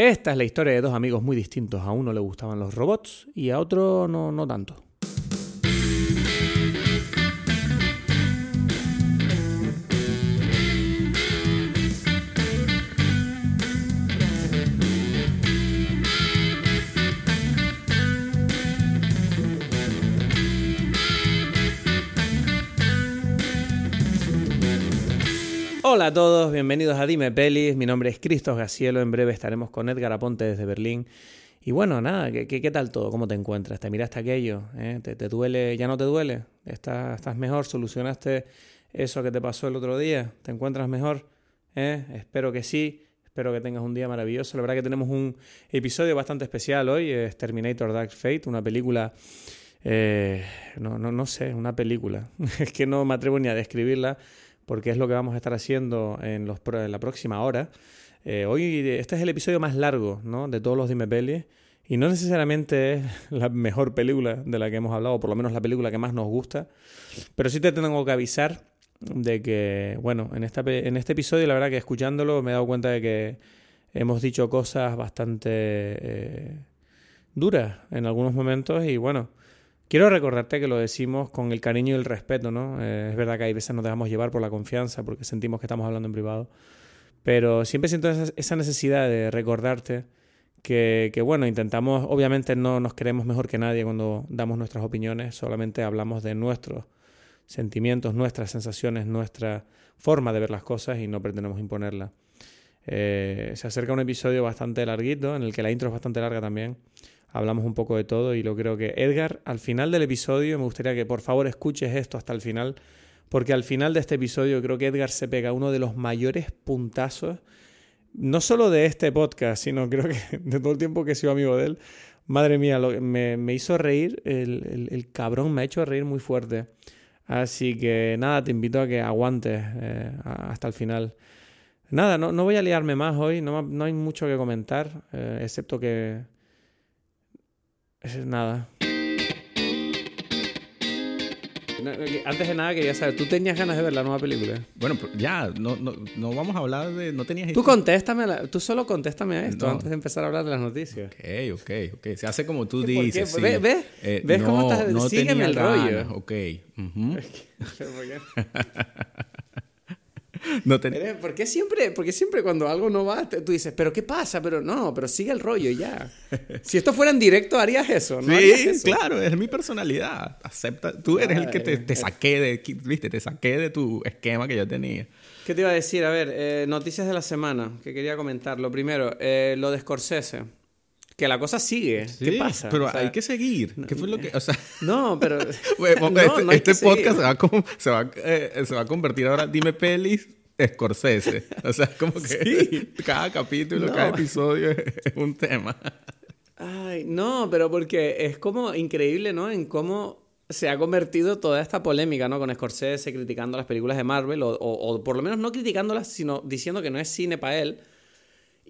Esta es la historia de dos amigos muy distintos. A uno le gustaban los robots y a otro no, no tanto. Hola a todos, bienvenidos a Dime Pelis. Mi nombre es Cristos Gacielo. En breve estaremos con Edgar Aponte desde Berlín. Y bueno, nada, ¿qué, qué, tal todo? ¿Cómo te encuentras? ¿Te miraste aquello? ¿Eh? ¿Te, duele? ¿Ya no te duele? ¿Estás, ¿Estás mejor? ¿Solucionaste eso que te pasó el otro día? ¿Te encuentras mejor? ¿Eh? Espero que sí. Espero que tengas un día maravilloso. La verdad que tenemos un episodio bastante especial hoy. Es Terminator Dark Fate, una película... Eh, no, no, no sé, una película. es que no me atrevo ni a describirla porque es lo que vamos a estar haciendo en, los, la próxima hora. Eh, hoy este es el episodio más largo ¿no? de todos los Dime Pelis y no necesariamente es la mejor película de la que hemos hablado, o por lo menos la película que más nos gusta, pero sí te tengo que avisar de que, bueno, en, esta, en este episodio la verdad que escuchándolo me he dado cuenta de que hemos dicho cosas bastante eh, duras en algunos momentos y bueno, Quiero recordarte que lo decimos con el cariño y el respeto, ¿no? Eh, es verdad que hay veces nos dejamos llevar por la confianza porque sentimos que estamos hablando en privado, pero siempre siento esa, necesidad de recordarte que, bueno, intentamos, obviamente no nos queremos mejor que nadie cuando damos nuestras opiniones, solamente hablamos de nuestros sentimientos, nuestras sensaciones, nuestra forma de ver las cosas y no pretendemos imponerla. Eh, se acerca un episodio bastante larguito, en el que la intro es bastante larga también hablamos un poco de todo y lo creo que Edgar, al final del episodio, me gustaría que por favor escuches esto hasta el final, porque al final de este episodio creo que Edgar se pega uno de los mayores puntazos, no solo de este podcast, sino creo que de todo el tiempo que he sido amigo de él. Madre mía, me, hizo reír, el, cabrón me ha hecho reír muy fuerte. Así que nada, te invito a que aguantes eh, hasta el final. Nada, no, no, voy a liarme más hoy, no, no hay mucho que comentar, eh, excepto que eso es nada. Antes de nada quería saber, ¿tú tenías ganas de ver la nueva película? Bueno, ya, no, no, no vamos a habber de... No tenías... Tú contéstame, tú solo contéstame a esto antes de empezar a hablar de las noticias. Ok, ok, ok. Se hace como tú dices. Sí. ¿Ves? ¿Ves? Eh, ¿Ves cómo estás? No Sígueme el rollo. Ok. Uh No ¿Por, qué siempre, porque siempre cuando algo no va, tú dices, pero ¿qué pasa? Pero no, pero sigue el rollo ya. Si esto fuera en directo, harías eso, ¿no? Sí, claro, es mi personalidad. Acepta, tú eres el que te, saqué de, viste, te saqué de tu esquema que yo tenía. ¿Qué te iba a decir? A ver, eh, noticias de la semana que quería comentar. Lo primero, eh, lo de Scorsese que la cosa sigue. ¿Qué pasa? Pero hay que seguir. ¿Qué fue lo que.? O sea, no, pero. este, podcast se va, a, se, va, eh, se va a convertir ahora. Dime pelis. Scorsese. O sea, como que cada capítulo, cada episodio es un tema. Ay, no, pero porque es como increíble, ¿no? En cómo se ha convertido toda esta polémica, ¿no? Con Scorsese criticando las películas de Marvel, o, o por lo menos no criticándolas, sino diciendo que no es cine para él.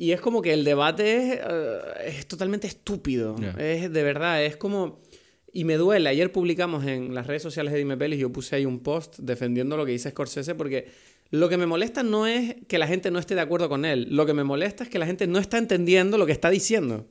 Y es como que el debate es, eh, totalmente estúpido. Es de verdad, es como... Y me duele. Ayer publicamos en las redes sociales de Dime Pelis, yo puse ahí un post defendiendo lo que dice Scorsese porque lo que me molesta no es que la gente no esté de acuerdo con él. Lo que me molesta es que la gente no está entendiendo lo que está diciendo.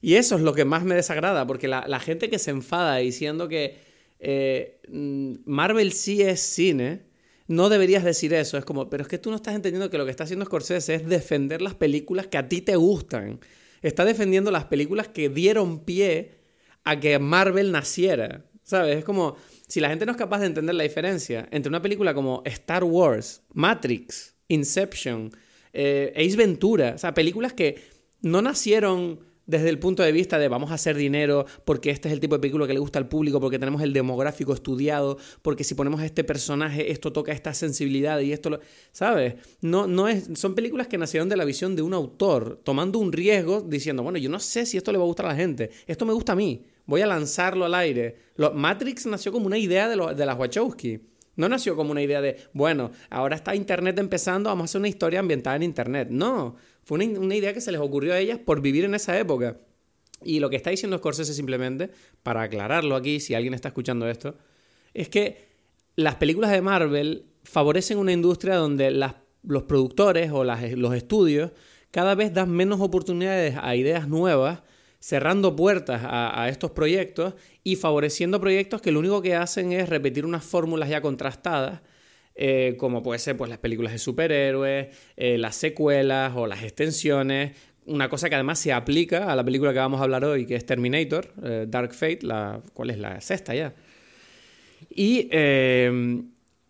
Y eso es lo que más me desagrada, porque la, gente que se enfada diciendo que eh, mm, Marvel sí es cine no deberías decir eso. Es como, pero es que tú no estás entendiendo que lo que está haciendo Scorsese es defender las películas que a ti te gustan. Está defendiendo las películas que dieron pie a que Marvel naciera. ¿Sabes? Es como, si la gente no es capaz de entender la diferencia entre una película como Star Wars, Matrix, Inception, eh, Ace Ventura, o sea, películas que no nacieron desde el punto de vista de vamos a hacer dinero porque este es el tipo de película que le gusta al público, porque tenemos el demográfico estudiado, porque si ponemos este personaje esto toca esta sensibilidad y esto lo... ¿Sabes? No, no es, son películas que nacieron de la visión de un autor, tomando un riesgo, diciendo, bueno, yo no sé si esto le va a gustar a la gente, esto me gusta a mí, voy a lanzarlo al aire. Matrix nació como una idea de, de las Wachowski. No nació como una idea de, bueno, ahora está Internet empezando, vamos a hacer una historia ambientada en Internet. No, fue una, idea que se les ocurrió a ellas por vivir en esa época. Y lo que está diciendo Scorsese simplemente, para aclararlo aquí, si alguien está escuchando esto, es que las películas de Marvel favorecen una industria donde los productores o los estudios cada vez dan menos oportunidades a ideas nuevas, cerrando puertas a, estos proyectos y favoreciendo proyectos que lo único que hacen es repetir unas fórmulas ya contrastadas. Eh, como puede ser pues, las películas de superhéroes, eh, las secuelas o las extensiones, una cosa que además se aplica a la película que vamos a hablar hoy, que es Terminator, eh, Dark Fate, la, ¿cuál es la sexta ya? Y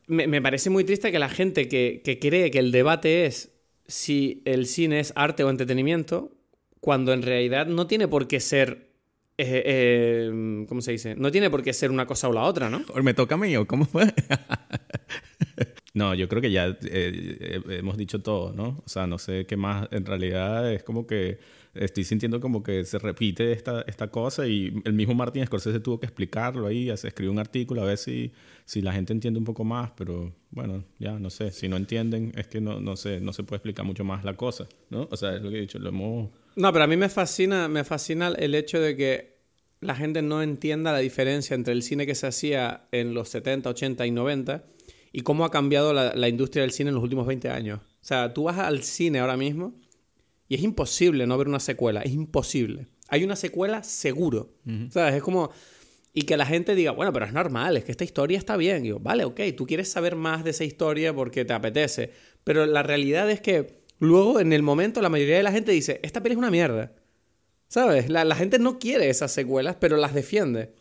me, parece muy triste que la gente que, que cree que el debate es si el cine es arte o entretenimiento, cuando en realidad no tiene por qué ser eh, eh, ¿cómo se dice? No tiene por qué ser una cosa o la otra, ¿no? Me toca a mí, ¿o cómo fue? no, yo creo que ya eh, hemos dicho todo, ¿no? O sea, no sé qué más. En realidad es como que estoy sintiendo como que se repite esta, esta cosa y el mismo Martin Scorsese tuvo que explicarlo ahí, escribió un artículo a ver si, si la gente entiende un poco más, pero bueno, ya no sé, si no entienden es que no, no, sé, no se puede explicar mucho más la cosa, ¿no? O sea, es lo que he dicho, lo hemos... No, pero a mí me fascina, me fascina el hecho de que la gente no entienda la diferencia entre el cine que se hacía en los 70, 80 y 90 y cómo ha cambiado la, la industria del cine en los últimos 20 años. O sea, tú vas al cine ahora mismo y es imposible no ver una secuela, es imposible. Hay una secuela seguro. ¿Sabes? Es como... Y que la gente diga, bueno, pero es normal, es que esta historia está bien. Y yo, vale, ok, tú quieres saber más de esa historia porque te apetece. Pero la realidad es que luego, en el momento, la mayoría de la gente dice, esta peli es una mierda. ¿Sabes? La, la gente no quiere esas secuelas, pero las defiende.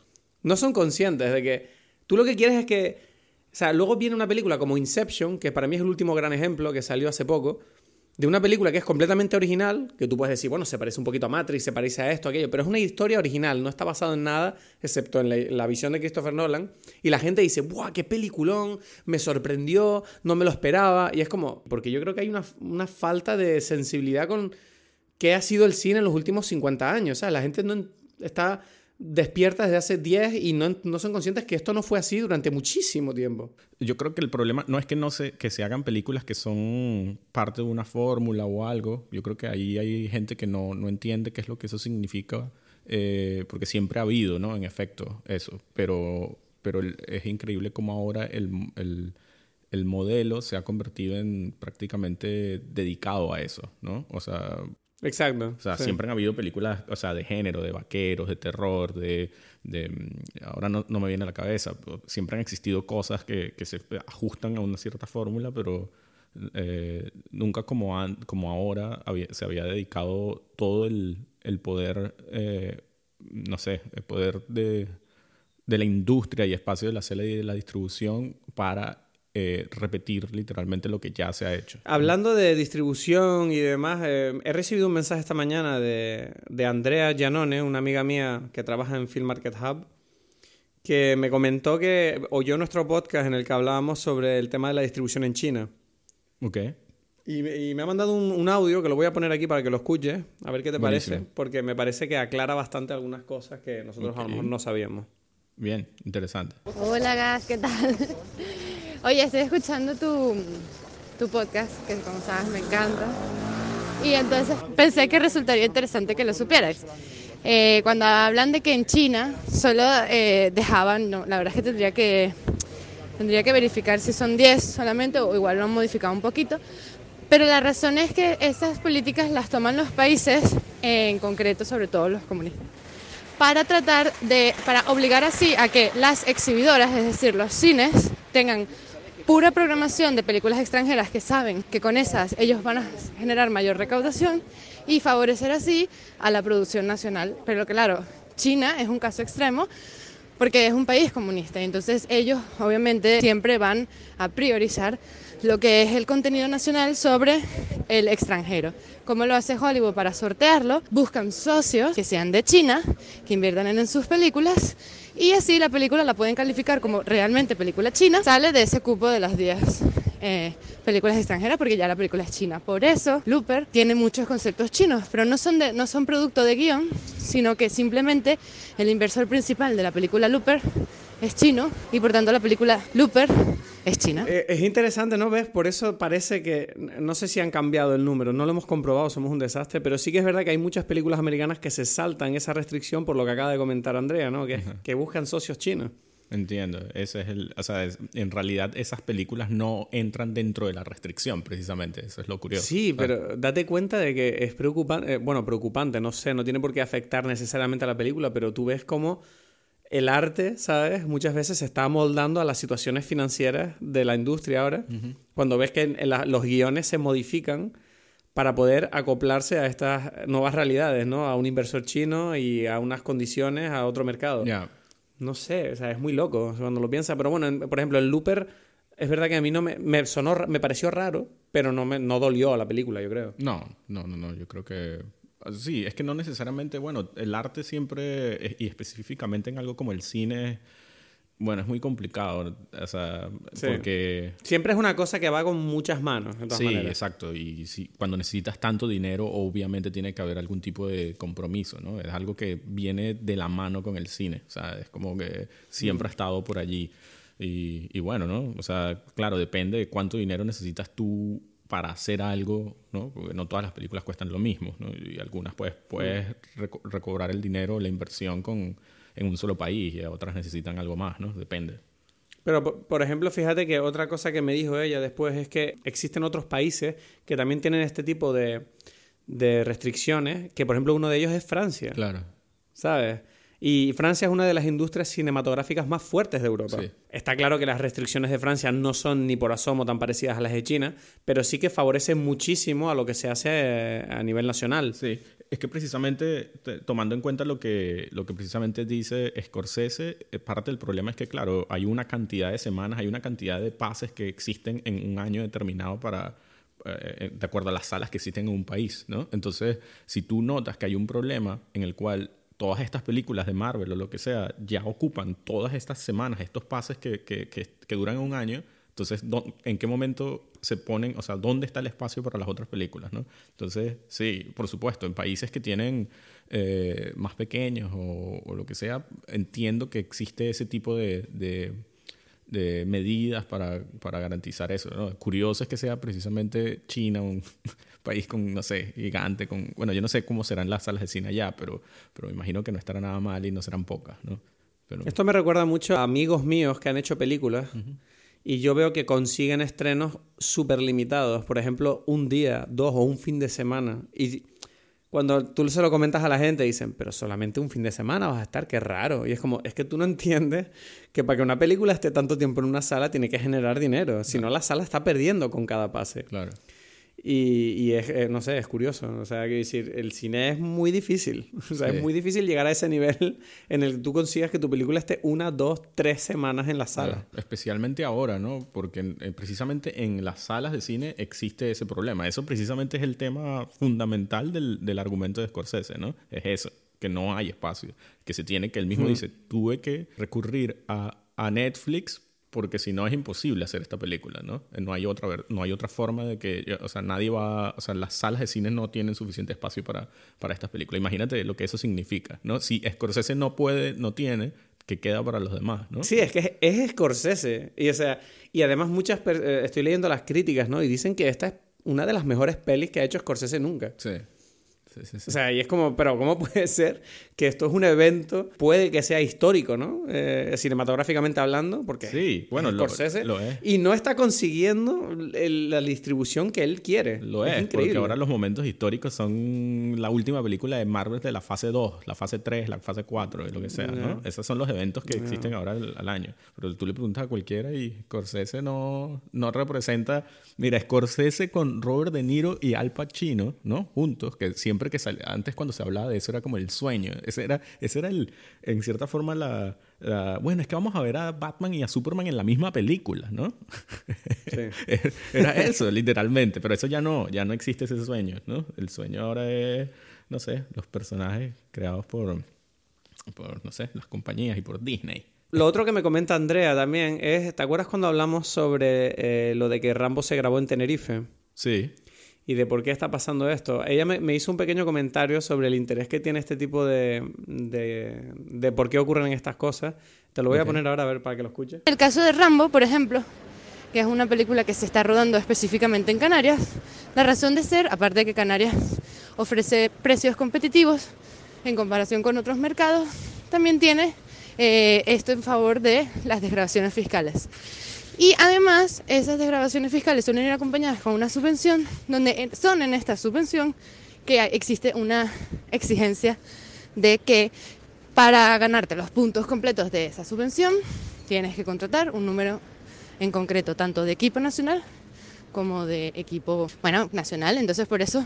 No son conscientes de que tú lo que quieres es que... O sea, luego viene una película como Inception, que para mí es el último gran ejemplo que salió hace poco, de una película que es completamente original, que tú puedes decir, bueno, se parece un poquito a Matrix, se parece a esto, aquello, pero es una historia original, no está basado en nada, excepto en la, visión de Christopher Nolan, y la gente dice, ¡buah, qué peliculón! Me sorprendió, no me lo esperaba, y es como, porque yo creo que hay una, una falta de sensibilidad con qué ha sido el cine en los últimos 50 años, o sea, la gente no está despiertas desde hace 10 y no, no, son conscientes que esto no fue así durante muchísimo tiempo. Yo creo que el problema no es que no se, que se hagan películas que son parte de una fórmula o algo. Yo creo que ahí hay gente que no, no entiende qué es lo que eso significa, eh, porque siempre ha habido, ¿no? En efecto, eso. Pero, pero es increíble cómo ahora el, el, el modelo se ha convertido en prácticamente dedicado a eso, ¿no? O sea, Exacto. O sea, siempre han habido películas, o sea, de género, de vaqueros, de terror, de... de ahora no, no, me viene a la cabeza. Siempre han existido cosas que, que se ajustan a una cierta fórmula, pero eh, nunca como, como ahora se había dedicado todo el, el poder, eh, no sé, el poder de, de la industria y espacio de la sala y de la distribución para eh, repetir literalmente lo que ya se ha hecho. Hablando de distribución y demás, eh, he recibido un mensaje esta mañana de, de Andrea Giannone, una amiga mía que trabaja en Film Market Hub, que me comentó que oyó nuestro podcast en el que hablábamos sobre el tema de la distribución en China. Ok. Y, me ha mandado un, audio que lo voy a poner aquí para que lo escuches, a ver qué te parece, porque me parece que aclara bastante algunas cosas que nosotros a lo mejor no sabíamos. Bien, interesante. Hola, Gas, ¿qué tal? Oye, estoy escuchando tu, tu podcast, que como sabes me encanta. Y entonces pensé que resultaría interesante que lo supieras. Eh, cuando hablan de que en China solo eh, dejaban, no, la verdad es que tendría que tendría que verificar si son 10 solamente o igual lo han modificado un poquito. Pero la razón es que esas políticas las toman los países, en concreto sobre todo los comunistas, para tratar de, para obligar así a que las exhibidoras, es decir, los cines, tengan pura programación de películas extranjeras que saben que con esas ellos van a generar mayor recaudación y favorecer así a la producción nacional. Pero claro, China es un caso extremo porque es un país comunista, entonces ellos obviamente siempre van a priorizar lo que es el contenido nacional sobre el extranjero. ¿Cómo lo hace Hollywood para sortearlo? Buscan socios que sean de China, que inviertan en sus películas y así la película la pueden calificar como realmente película china. Sale de ese cupo de las 10 eh, películas extranjeras porque ya la película es china. Por eso Looper tiene muchos conceptos chinos, pero no son, de, no son producto de guion, sino que simplemente el inversor principal de la película Looper es chino y por tanto la película Looper es china. Eh, es interesante, ¿no ves? Por eso parece que, no sé si han cambiado el número, no lo hemos comprobado, somos un desastre, pero sí que es verdad que hay muchas películas americanas que se saltan esa restricción por lo que acaba de comentar Andrea, ¿no? Que, que buscan socios chinos. Entiendo. Ese es el, o sea, es- en realidad esas películas no entran dentro de la restricción, precisamente. Eso es lo curioso. Sí, pero date cuenta de que es preocupante, bueno, preocupante, no sé, no tiene por qué afectar necesariamente a la película, pero tú ves cómo el arte, ¿sabes? Muchas veces se está moldando a las situaciones financieras de la industria ahora, cuando ves que en- en la- los guiones se modifican para poder acoplarse a estas nuevas realidades, ¿no? A un inversor chino y a unas condiciones, a otro mercado. Ya. No sé, o sea, es muy loco cuando lo piensas. Pero bueno, en- por ejemplo, el Looper, es verdad que a mí no me, me sonó, me pareció raro, pero no me no dolió a la película, yo creo. No, no, no, no. Yo creo que. Sí, es que no necesariamente. Bueno, el arte siempre. es- Y específicamente en algo como el cine. Bueno, es muy complicado. O sea, Sí. porque. Siempre es una cosa que va con muchas manos, de todas Sí, maneras. exacto. Y si, cuando necesitas tanto dinero, obviamente tiene que haber algún tipo de compromiso, ¿no? Es algo que viene de la mano con el cine. O sea, es como que siempre ha estado por allí. Y, y bueno, ¿no? O sea, claro, depende de cuánto dinero necesitas tú para hacer algo, ¿no? Porque no todas las películas cuestan lo mismo, ¿no? Y algunas pues puedes reco- recobrar el dinero, la inversión con, en un solo país y otras necesitan algo más, ¿no? Depende. Pero, por- por ejemplo, fíjate que otra cosa que me dijo ella después es que existen otros países que también tienen este tipo de, de restricciones, que por ejemplo uno de ellos es Francia, Claro. ¿sabes? Y Francia es una de las industrias cinematográficas más fuertes de Europa. Sí. Está claro que las restricciones de Francia no son ni por asomo tan parecidas a las de China, pero sí que favorecen muchísimo a lo que se hace eh, a nivel nacional. Sí, es que precisamente te- tomando en cuenta lo que, lo que precisamente dice Scorsese, eh, parte del problema es que, claro, hay una cantidad de semanas, hay una cantidad de pases que existen en un año determinado para, eh, de acuerdo a las salas que existen en un país, ¿no? Entonces, si tú notas que hay un problema en el cual todas estas películas de Marvel o lo que sea ya ocupan todas estas semanas, estos pases que, que, que, que duran un año, entonces, ¿dó- ¿en qué momento se ponen, o sea, dónde está el espacio para las otras películas, no? Entonces, sí, por supuesto, en países que tienen eh, más pequeños o, o lo que sea, entiendo que existe ese tipo de, de- de medidas para, para garantizar eso, ¿no? Curioso es que sea precisamente China, un país con, no sé, gigante, con, bueno, yo no sé cómo serán las salas de cine allá, pero, pero me imagino que no estará nada mal y no serán pocas, ¿no? Pero, Esto me recuerda mucho a amigos míos que han hecho películas y yo veo que consiguen estrenos súper limitados. Por ejemplo, un día, dos o un fin de semana. Y cuando tú se lo comentas a la gente, dicen, pero solamente un fin de semana vas a estar, qué raro. Y es como, es que tú no entiendes que para que una película esté tanto tiempo en una sala tiene que generar dinero. Si no, la sala está perdiendo con cada pase. claro. Y, y es, eh, no sé, es curioso. O sea, quiero decir, el cine es muy difícil. O sea, Sí. es muy difícil llegar a ese nivel en el que tú consigas que tu película esté una, dos, tres semanas en la sala. Claro, especialmente ahora, ¿no? Porque eh, precisamente en las salas de cine existe ese problema. Eso precisamente es el tema fundamental del, del argumento de Scorsese, ¿no? Es eso, que no hay espacio. Que se tiene, que él mismo dice, tuve que recurrir a, a Netflix porque si no es imposible hacer esta película, ¿no? Eh, No hay otra, no hay otra forma de que, o sea, nadie va, o sea, las salas de cine no tienen suficiente espacio para, para estas películas. Imagínate lo que eso significa, ¿no? Si Scorsese no puede, no tiene, ¿qué queda para los demás, ¿no? Sí, es que es, es Scorsese. Y, o sea, y además muchas... eh, estoy leyendo las críticas, ¿no? Y dicen que esta es una de las mejores pelis que ha hecho Scorsese nunca. Sí. Sí, sí, sí. O sea, y es como, pero ¿cómo puede ser que esto es un evento, puede que sea histórico, ¿no? Eh, cinematográficamente hablando, porque Sí, bueno, es lo- Scorsese, lo es. y no está consiguiendo el- la distribución que él quiere. Lo es, increíble. porque ahora los momentos históricos son la última película de Marvel de la fase 2, la fase 3, la fase 4, lo que sea, ¿no? Esos son los eventos que existen ahora al, al año. Pero tú le preguntas a cualquiera y Scorsese no, no representa... Mira, Scorsese con Robert De Niro y Al Pacino, ¿no? Juntos, que siempre que salía... Antes cuando se hablaba de eso era como el sueño. Ese era, ese era el, en cierta forma la, la- Bueno, es que vamos a ver a Batman y a Superman en la misma película, ¿no? Era eso, literalmente. Pero eso ya no, ya no existe ese sueño, ¿no? El sueño ahora es, no sé, los personajes creados por, por no sé, las compañías y por Disney. Lo otro que me comenta Andrea también es, ¿te acuerdas cuando hablamos sobre eh, lo de que Rambo se grabó en Tenerife? Sí. Y de por qué está pasando esto. Ella me, me hizo un pequeño comentario sobre el interés que tiene este tipo de, de, de por qué ocurren estas cosas. Te lo voy a poner ahora a ver para que lo escuches. En el caso de Rambo, por ejemplo, que es una película que se está rodando específicamente en Canarias, la razón de ser, aparte de que Canarias ofrece precios competitivos en comparación con otros mercados, también tiene eh, esto en favor de las desgrabaciones fiscales. Y además, esas desgrabaciones fiscales suelen ir acompañadas con una subvención, donde son en esta subvención que existe una exigencia de que para ganarte los puntos completos de esa subvención tienes que contratar un número en concreto tanto de equipo nacional como de equipo, bueno, nacional. Entonces, por eso,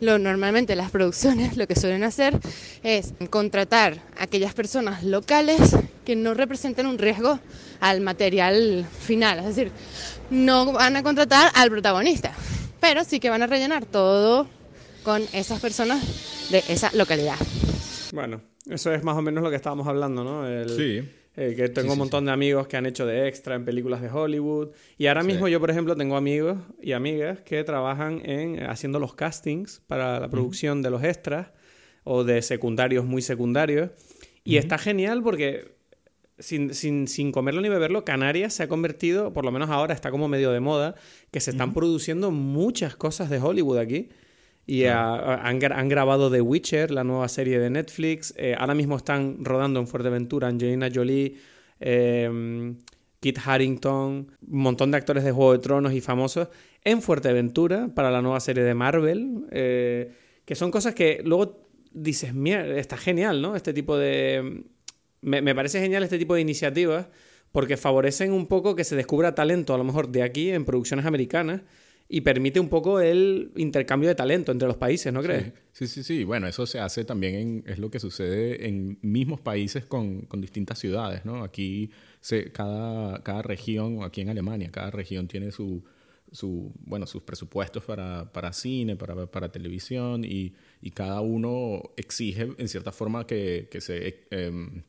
lo, normalmente las producciones lo que suelen hacer es contratar a aquellas personas locales que no representen un riesgo al material final. Es decir, no van a contratar al protagonista, pero sí que van a rellenar todo con esas personas de esa localidad. Bueno, eso es más o menos lo que estábamos hablando, ¿no? El, Sí. Eh, que tengo un montón de amigos que han hecho de extra en películas de Hollywood. Y ahora mismo yo, por ejemplo, tengo amigos y amigas que trabajan en haciendo los castings para la producción de los extras o de secundarios muy secundarios. Y está genial porque sin, sin, sin comerlo ni beberlo, Canarias se ha convertido, por lo menos ahora está como medio de moda, que se están produciendo muchas cosas de Hollywood aquí. Y ah, ah, han, gra- han grabado The Witcher, la nueva serie de Netflix. Eh, ahora mismo están rodando en Fuerteventura Angelina Jolie, eh, Kit Harington, un montón de actores de Juego de Tronos y famosos en Fuerteventura para la nueva serie de Marvel. eh, que son cosas que luego dices, mierda, está genial, ¿no? Este tipo de... Me, me parece genial este tipo de iniciativas porque favorecen un poco que se descubra talento, a lo mejor de aquí en producciones americanas, y permite un poco el intercambio de talento entre los países, ¿no crees? Sí, sí, sí. Bueno, eso se hace también, en, es lo que sucede en mismos países con, con distintas ciudades, ¿no? Aquí, se, cada, cada región, aquí en Alemania, cada región tiene su, su bueno, sus presupuestos para, para cine, para, para televisión, y, y cada uno exige, en cierta forma, que, que se... em,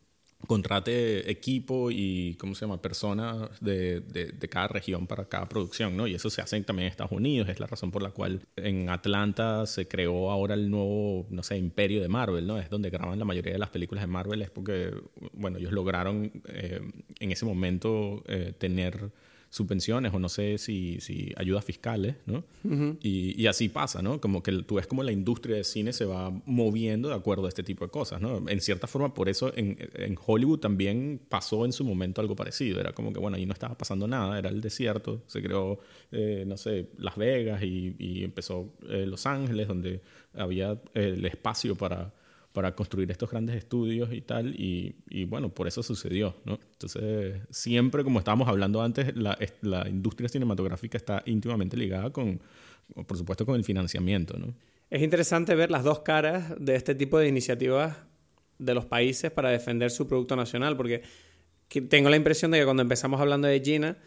contrate equipo y, ¿cómo se llama?, personas de, de, de cada región para cada producción, ¿no? Y eso se hace también en Estados Unidos, es la razón por la cual en Atlanta se creó ahora el nuevo, no sé, imperio de Marvel, ¿no? Es donde graban la mayoría de las películas de Marvel, es porque, bueno, ellos lograron eh, en ese momento eh, tener subvenciones o no sé si, si ayudas fiscales, ¿no? y, y así pasa, ¿no? Como que tú ves como la industria de cine se va moviendo de acuerdo a este tipo de cosas, ¿no? En cierta forma, por eso en, en Hollywood también pasó en su momento algo parecido. Era como que, bueno, ahí no estaba pasando nada, era el desierto, se creó, eh, no sé, Las Vegas y, y empezó eh, Los Ángeles, donde había eh, el espacio para para construir estos grandes estudios y tal, y, y, bueno, por eso sucedió, ¿no? Entonces, siempre, como estábamos hablando antes, la, la, industria cinematográfica está íntimamente ligada con, por supuesto, con el financiamiento, ¿no? Es interesante ver las dos caras de este tipo de iniciativas de los países para defender su producto nacional, porque tengo la impresión de que cuando empezamos hablando de Gina,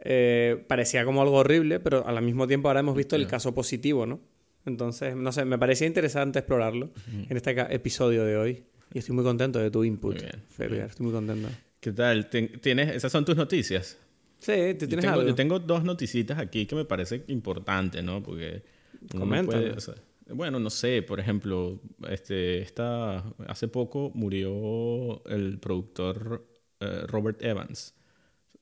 eh, parecía como algo horrible, pero al mismo tiempo ahora hemos visto el caso positivo, ¿no? Entonces, no sé, me parecía interesante explorarlo en este episodio de hoy. Y estoy muy contento de tu input, Fergar. Estoy muy contento. ¿Qué tal? ¿Tienes, ¿Esas son tus noticias? Sí, ¿tú tienes yo tengo, algo? Yo tengo dos noticitas aquí que me parece importantes, ¿no? Porque... Coméntame. o sea, bueno, no sé, por ejemplo, este, esta, hace poco murió el productor eh, Robert Evans.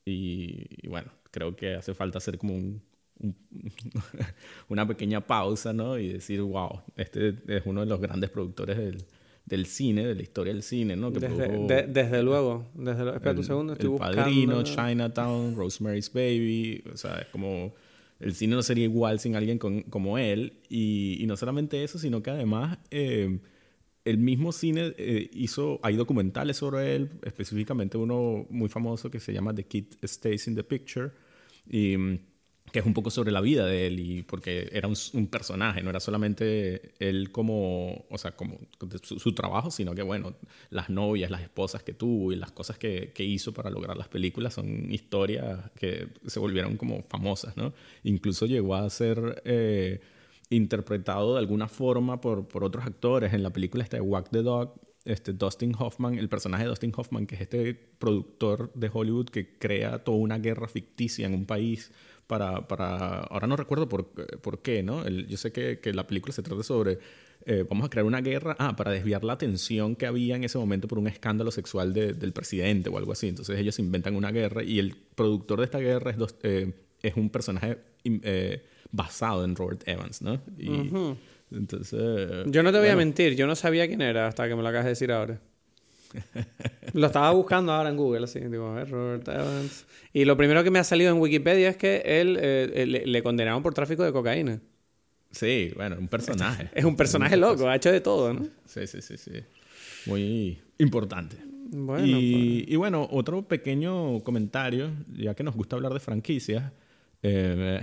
Y, y, bueno, creo que hace falta hacer como un, una pequeña pausa, ¿no? Y decir, wow, este es uno de los grandes productores del, del cine, de la historia del cine, ¿no? Que desde, produjo, de, desde, luego. Desde lo, espera un segundo, estoy el buscando. Padrino, Chinatown, Rosemary's Baby, o sea, es como... El cine no sería igual sin alguien con, como él. Y, y, no solamente eso, sino que además eh, el mismo cine eh, hizo... Hay documentales sobre él, específicamente uno muy famoso que se llama The Kid Stays in the Picture. Y que es un poco sobre la vida de él y porque era un, un personaje, no era solamente él como, o sea, como su, su, trabajo, sino que, bueno, las novias, las esposas que tuvo y las cosas que, que, hizo para lograr las películas son historias que se volvieron como famosas, ¿no? Incluso llegó a ser eh, interpretado de alguna forma por, por otros actores en la película esta de Walk the Dog, este Dustin Hoffman, el personaje de Dustin Hoffman, que es este productor de Hollywood que crea toda una guerra ficticia en un país para, para, ahora no recuerdo por, por qué, ¿no? El, yo sé que, que, la película se trata sobre, eh, vamos a crear una guerra, ah, para desviar la atención que había en ese momento por un escándalo sexual de, del presidente o algo así. Entonces ellos inventan una guerra y el productor de esta guerra es, dos, eh, es un personaje eh, basado en Robert Evans, ¿no? Y, uh -huh. Entonces... Yo no te voy bueno. a mentir, yo no sabía quién era hasta que me lo acabas de decir ahora. Lo estaba buscando ahora en Google, así, digo, a ver, Robert Evans. Y lo primero que me ha salido en Wikipedia es que él eh, le, le condenaron por tráfico de cocaína. Sí, bueno, un personaje. Es un personaje loco, ha hecho de todo, ¿no? Sí, sí, sí, sí. Muy importante. Bueno, y, y bueno, otro pequeño comentario, ya que nos gusta hablar de franquicias. eh,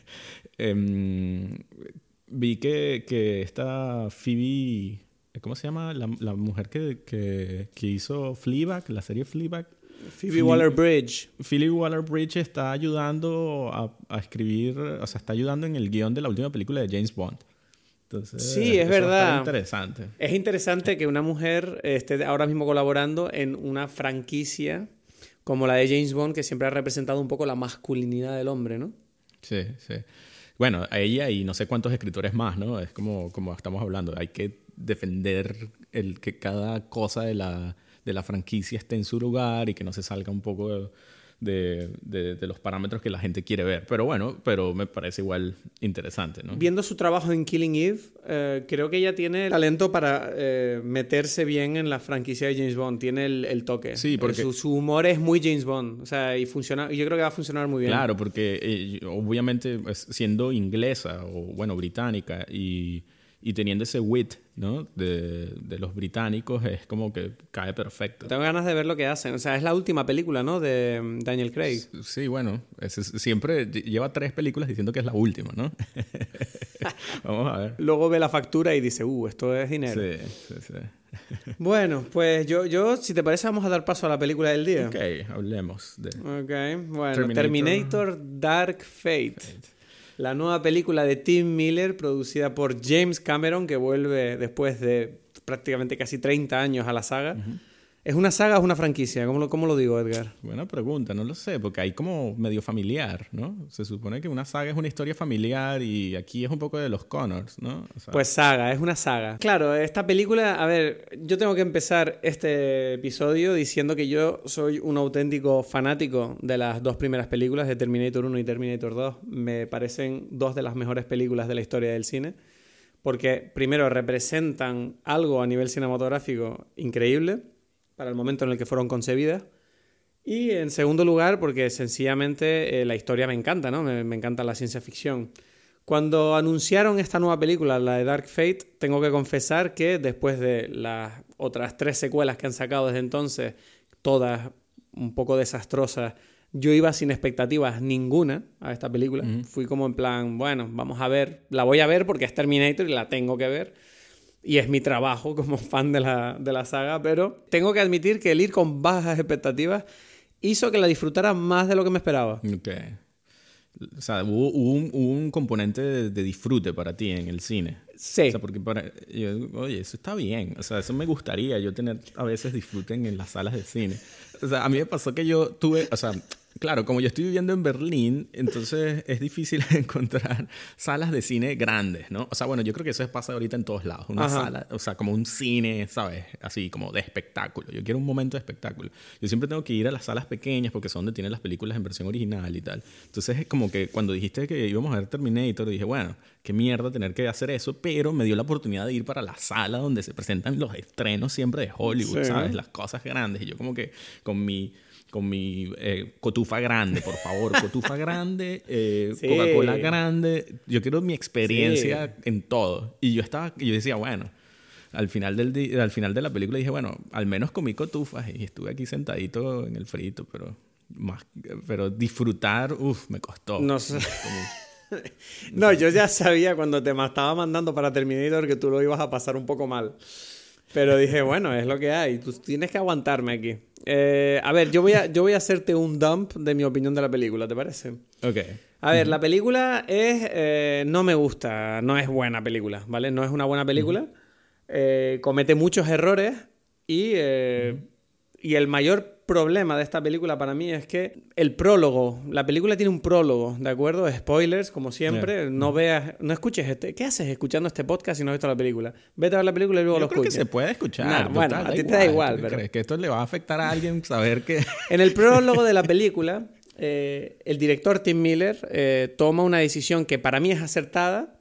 em, vi que, que esta Phoebe, ¿cómo se llama? La, la mujer que, que, que hizo Fleabag, la serie Fleabag. Phoebe Waller-Bridge. Phoebe Waller-Bridge está ayudando a, a escribir, o sea, está ayudando en el guion de la última película de James Bond. Entonces, Sí, es verdad. interesante. Es interesante que una mujer esté ahora mismo colaborando en una franquicia como la de James Bond, que siempre ha representado un poco la masculinidad del hombre, ¿no? Sí, sí. Bueno, a ella y no sé cuántos escritores más, ¿no? Es como, como estamos hablando, hay que defender el que cada cosa de la, de la franquicia esté en su lugar y que no se salga un poco de, de- de- de los parámetros que la gente quiere ver. Pero bueno, pero me parece igual interesante, ¿no? Viendo su trabajo en Killing Eve, eh, creo que ella tiene talento para eh, meterse bien en la franquicia de James Bond. Tiene el, el toque. Sí, porque- Eh, Su, su humor es muy James Bond. O sea, y funciona. Yo creo que va a funcionar muy bien. Claro, porque eh, obviamente siendo inglesa o bueno, británica y, y teniendo ese wit, ¿no? De, de los británicos es como que cae perfecto. Tengo ganas de ver lo que hacen. O sea, es la última película, ¿no? De mm, Daniel Craig. Sí, bueno, es- siempre lle- lleva tres películas diciendo que es la última, ¿no? Vamos a ver. Luego ve la factura y dice, uh, esto es dinero. Sí, sí, sí. Bueno, pues yo, yo, si te parece, vamos a dar paso a la película del día. Ok, hablemos de... Ok, bueno, Terminator. Terminator, Dark Fate. La nueva película de Tim Miller, producida por James Cameron, que vuelve después de prácticamente casi 30 años a la saga. ¿Es una saga o es una franquicia? ¿Cómo lo, cómo lo digo, Edgar? Buena pregunta, no lo sé, porque hay como medio familiar, ¿no? Se supone que una saga es una historia familiar y aquí es un poco de los Connors, ¿no? O sea, Pues saga, es una saga. Claro, esta película, a ver, yo tengo que empezar este episodio diciendo que yo soy un auténtico fanático de las dos primeras películas, de Terminator 1 y Terminator 2. Me parecen dos de las mejores películas de la historia del cine, porque primero representan algo a nivel cinematográfico increíble para el momento en el que fueron concebidas. Y en segundo lugar, porque sencillamente eh, la historia me encanta, ¿no? Me, me encanta la ciencia ficción. Cuando anunciaron esta nueva película, la de Dark Fate, tengo que confesar que después de las otras tres secuelas que han sacado desde entonces, todas un poco desastrosas, yo iba sin expectativas ninguna a esta película. Fui como en plan, bueno, vamos a ver, la voy a ver porque es Terminator y la tengo que ver. Y es mi trabajo como fan de la, de la saga, pero tengo que admitir que el ir con bajas expectativas hizo que la disfrutara más de lo que me esperaba. Ok. O sea, hubo, hubo un, hubo un componente de, de disfrute para ti en el cine. Sí. O sea, porque para, yo, oye, eso está bien. O sea, eso me gustaría yo tener a veces disfruten en las salas de cine. O sea, a mí me pasó que yo tuve, o sea, claro, como yo estoy viviendo en Berlín, entonces es difícil encontrar salas de cine grandes, ¿no? O sea, bueno, yo creo que eso pasa ahorita en todos lados. Una Ajá. sala, o sea, como un cine, ¿sabes? Así como de espectáculo. Yo quiero un momento de espectáculo. Yo siempre tengo que ir a las salas pequeñas porque son donde tienen las películas en versión original y tal. Entonces es como que cuando dijiste que íbamos a ver Terminator, dije, bueno, qué mierda tener que hacer eso, pero me dio la oportunidad de ir para la sala donde se presentan los estrenos siempre de Hollywood, Sí. ¿sabes? Las cosas grandes. Y yo como que con mi con mi eh, cotufa grande, por favor, cotufa grande, eh, Sí. Coca-Cola grande. Yo quiero mi experiencia en todo. Y yo estaba, y yo decía, bueno, al final, del al final de la película dije, bueno, al menos comí cotufas y estuve aquí sentadito en el frito, pero más, pero disfrutar, uff, me costó. No sé. No, yo ya sabía cuando te ma- estaba mandando para Terminator que tú lo ibas a pasar un poco mal. Pero dije, bueno, es lo que hay. Tú tienes que aguantarme aquí. Eh, a ver, yo voy a, yo voy a hacerte un dump de mi opinión de la película, ¿te parece? Ok. A ver, la película es. eh, no me gusta, no es buena película, ¿vale? No es una buena película. Eh, comete muchos errores y. eh, y el mayor problema de esta película para mí es que el prólogo, la película tiene un prólogo, ¿de acuerdo? Spoilers, como siempre. Yeah. No veas, no escuches este. ¿Qué haces escuchando este podcast si no has visto la película? Vete a ver la película y luego Yo lo creo que escuchas. se puede escuchar. Nah, bueno, a ti te da igual, ¿Tú pero- ¿Crees que esto le va a afectar a alguien saber que... En el prólogo de la película, eh, el director Tim Miller eh, toma una decisión que para mí es acertada,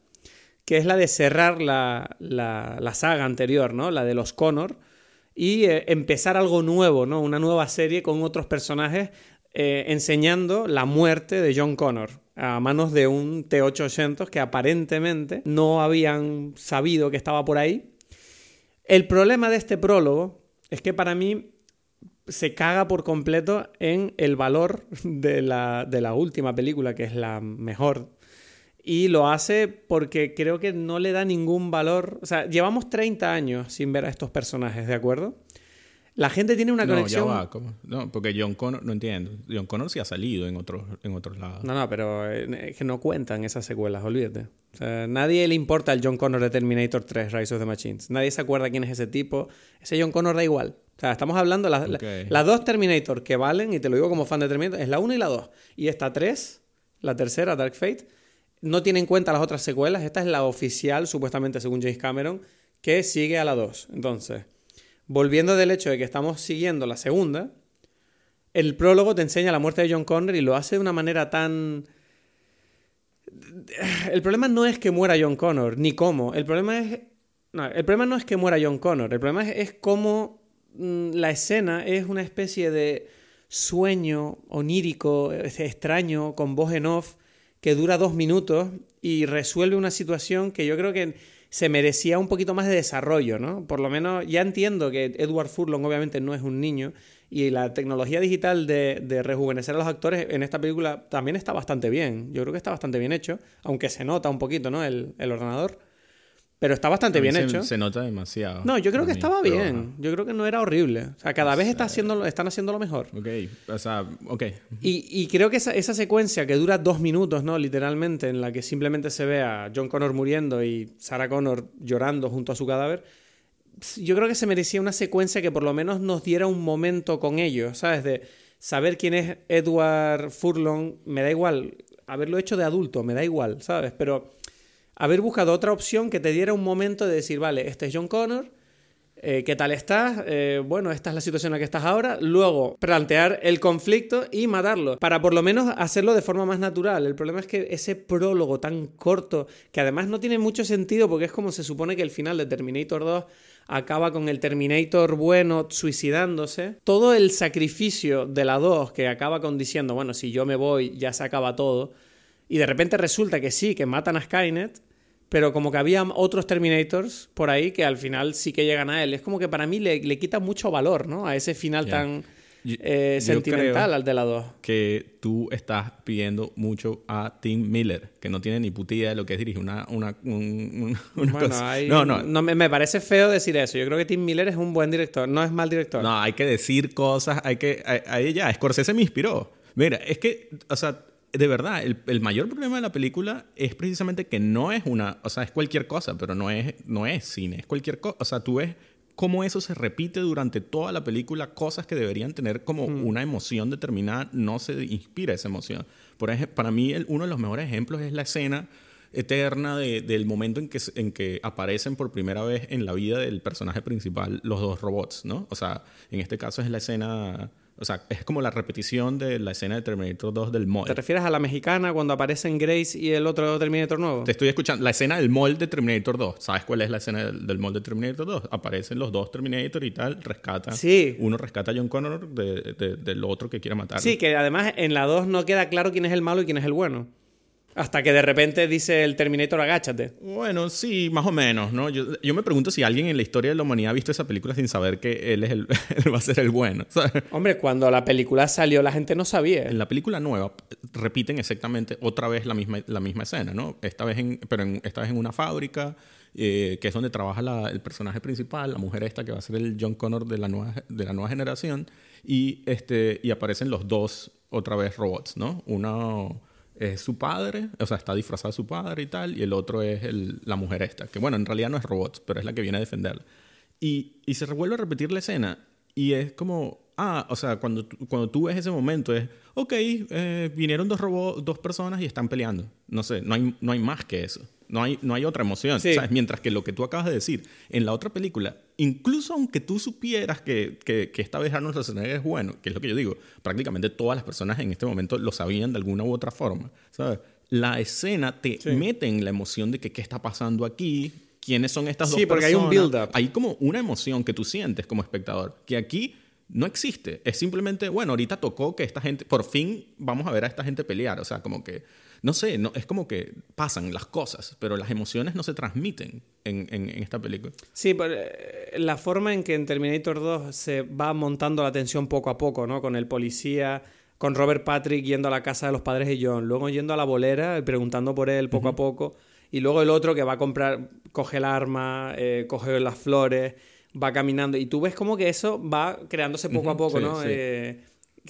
que es la de cerrar la, la- la saga anterior, ¿no? La de los Connor, y eh, empezar algo nuevo, ¿no? Una nueva serie con otros personajes eh, enseñando la muerte de John Connor a manos de un T-800 que aparentemente no habían sabido que estaba por ahí. El problema de este prólogo es que para mí se caga por completo en el valor de la, de la última película, que es la mejor. Y lo hace porque creo que no le da ningún valor. O sea, llevamos 30 años sin ver a estos personajes, ¿de acuerdo? La gente tiene una conexión. No, ya va, ¿cómo? No, porque John Connor, no entiendo. John Connor sí ha salido en otros, en otros lados. No, no, pero eh, es que no cuentan esas secuelas, olvídate. O sea, nadie le importa el John Connor de Terminator 3, Rise of the Machines. Nadie se acuerda quién es ese tipo. Ese John Connor da igual. O sea, estamos hablando las, las dos Terminator que valen, y te lo digo como fan de Terminator, es la 1 y la 2. Y esta 3, la tercera, Dark Fate, no tiene en cuenta las otras secuelas. Esta es la oficial, supuestamente según James Cameron, que sigue a la 2. Entonces, volviendo del hecho de que estamos siguiendo la segunda, el prólogo te enseña la muerte de John Connor y lo hace de una manera tan... El problema no es que muera John Connor, ni cómo. El problema es... No, el problema no es que muera John Connor, el problema es, cómo mm, la escena es una especie de sueño onírico, extraño, con voz en off, que dura dos minutos y resuelve una situación que yo creo que se merecía un poquito más de desarrollo, ¿no? Por lo menos ya entiendo que Edward Furlong obviamente no es un niño y la tecnología digital de, rejuvenecer a los actores en esta película también está bastante bien. Yo creo que está bastante bien hecho, aunque se nota un poquito, ¿no? El, ordenador. Pero está bastante bien hecho. Se nota demasiado. No, yo creo que estaba bien. Yo creo que no era horrible. O sea, cada vez está haciendo, están haciendo lo mejor. Ok, o sea, ok. Y, y creo que esa, esa, secuencia que dura dos minutos, ¿no? Literalmente, en la que simplemente se ve a John Connor muriendo y Sarah Connor llorando junto a su cadáver, yo creo que se merecía una secuencia que por lo menos nos diera un momento con ellos, ¿sabes? De saber quién es Edward Furlong, me da igual. Haberlo hecho de adulto, me da igual, ¿sabes? Pero haber buscado otra opción que te diera un momento de decir, vale, este es John Connor, eh, ¿qué tal estás? Eh, bueno, esta es la situación en la que estás ahora. Luego, plantear el conflicto y matarlo, para por lo menos hacerlo de forma más natural. El problema es que ese prólogo tan corto, que además no tiene mucho sentido porque es como se supone que el final de Terminator 2 acaba con el Terminator bueno suicidándose. Todo el sacrificio de la 2 que acaba con diciendo, bueno, si yo me voy ya se acaba todo. Y de repente resulta que sí, que matan a Skynet pero como que había otros Terminators por ahí que al final sí que llegan a él. Es como que para mí le, le quita mucho valor, ¿no? A ese final tan eh, sentimental al de la 2. Que tú estás pidiendo mucho a Tim Miller, que no tiene ni putilla de lo que es dirigir una, una, cosa. no, no. no me, parece feo decir eso. Yo creo que Tim Miller es un buen director, no es mal director. No, hay que decir cosas, hay que... Ahí ya, Scorsese me inspiró. Mira, es que, o sea de verdad, el, mayor problema de la película es precisamente que no es una, o sea, es cualquier cosa, pero no es, no es cine, es cualquier cosa, o sea, tú ves cómo eso se repite durante toda la película, cosas que deberían tener como hmm. una emoción determinada, no se inspira esa emoción. Por ejemplo, para mí uno de los mejores ejemplos es la escena eterna del momento en que, en que aparecen por primera vez en la vida del personaje principal los dos robots, ¿no? O sea, en este caso es la escena o sea, es como la repetición de la escena de Terminator 2 del mall. ¿Te refieres a la mexicana cuando aparecen Grace y el otro Terminator nuevo? Te estoy escuchando. La escena del mall de Terminator 2. ¿Sabes cuál es la escena del, mall de Terminator 2? Aparecen los dos Terminator y tal, rescata. Sí. Uno rescata a John Connor del otro que quiere matar. Sí, que además en la 2 no queda claro quién es el malo y quién es el bueno. Hasta que de repente dice el Terminator, agáchate. Bueno, sí, más o menos, ¿no? Yo, me pregunto si alguien en la historia de la humanidad ha visto esa película sin saber que él, es el, va a ser el bueno. Hombre, cuando la película salió la gente no sabía. En la película nueva repiten exactamente otra vez la misma, la misma escena, ¿no? Esta vez en, pero esta vez en una fábrica, eh, que es donde trabaja el personaje principal, la mujer esta que va a ser el John Connor de la nueva, de la nueva generación, y, este, y aparecen los dos otra vez robots, ¿no? Uno es su padre, o sea, está disfrazado de su padre y tal, y el otro es la mujer esta, que bueno, en realidad no es robot, pero es la que viene a defenderla. Y, y se vuelve a repetir la escena, y es como, ah, o sea, cuando, cuando tú ves ese momento es, ok, eh, vinieron dos robots, dos personas y están peleando. No sé, no hay, no hay más que eso. No hay, no hay otra emoción. ¿sabes? Mientras que lo que tú acabas de decir, en la otra película, incluso aunque tú supieras que, que, que esta vez Arnold Schwarzenegger es bueno, que es lo que yo digo, prácticamente todas las personas en este momento lo sabían de alguna u otra forma. ¿sabes? La escena te mete en la emoción de que qué está pasando aquí, quiénes son estas dos Sí, porque hay un personas. build-up. Hay como una emoción que tú sientes como espectador, que aquí no existe. Es simplemente, bueno, ahorita tocó que esta gente, por fin vamos a ver a esta gente pelear. O sea, como que, no sé, no, es como que pasan las cosas, pero las emociones no se transmiten en, en- en esta película. Sí, pero, eh, la forma en que en Terminator 2 se va montando la tensión poco a poco, ¿no? Con el policía, con Robert Patrick yendo a la casa de los padres de John, luego yendo a la bolera y preguntando por él poco a poco, y luego el otro que va a comprar, coge el arma, eh, coge las flores, va caminando, y tú ves como que eso va creándose poco a poco, sí, ¿no? sí. Eh,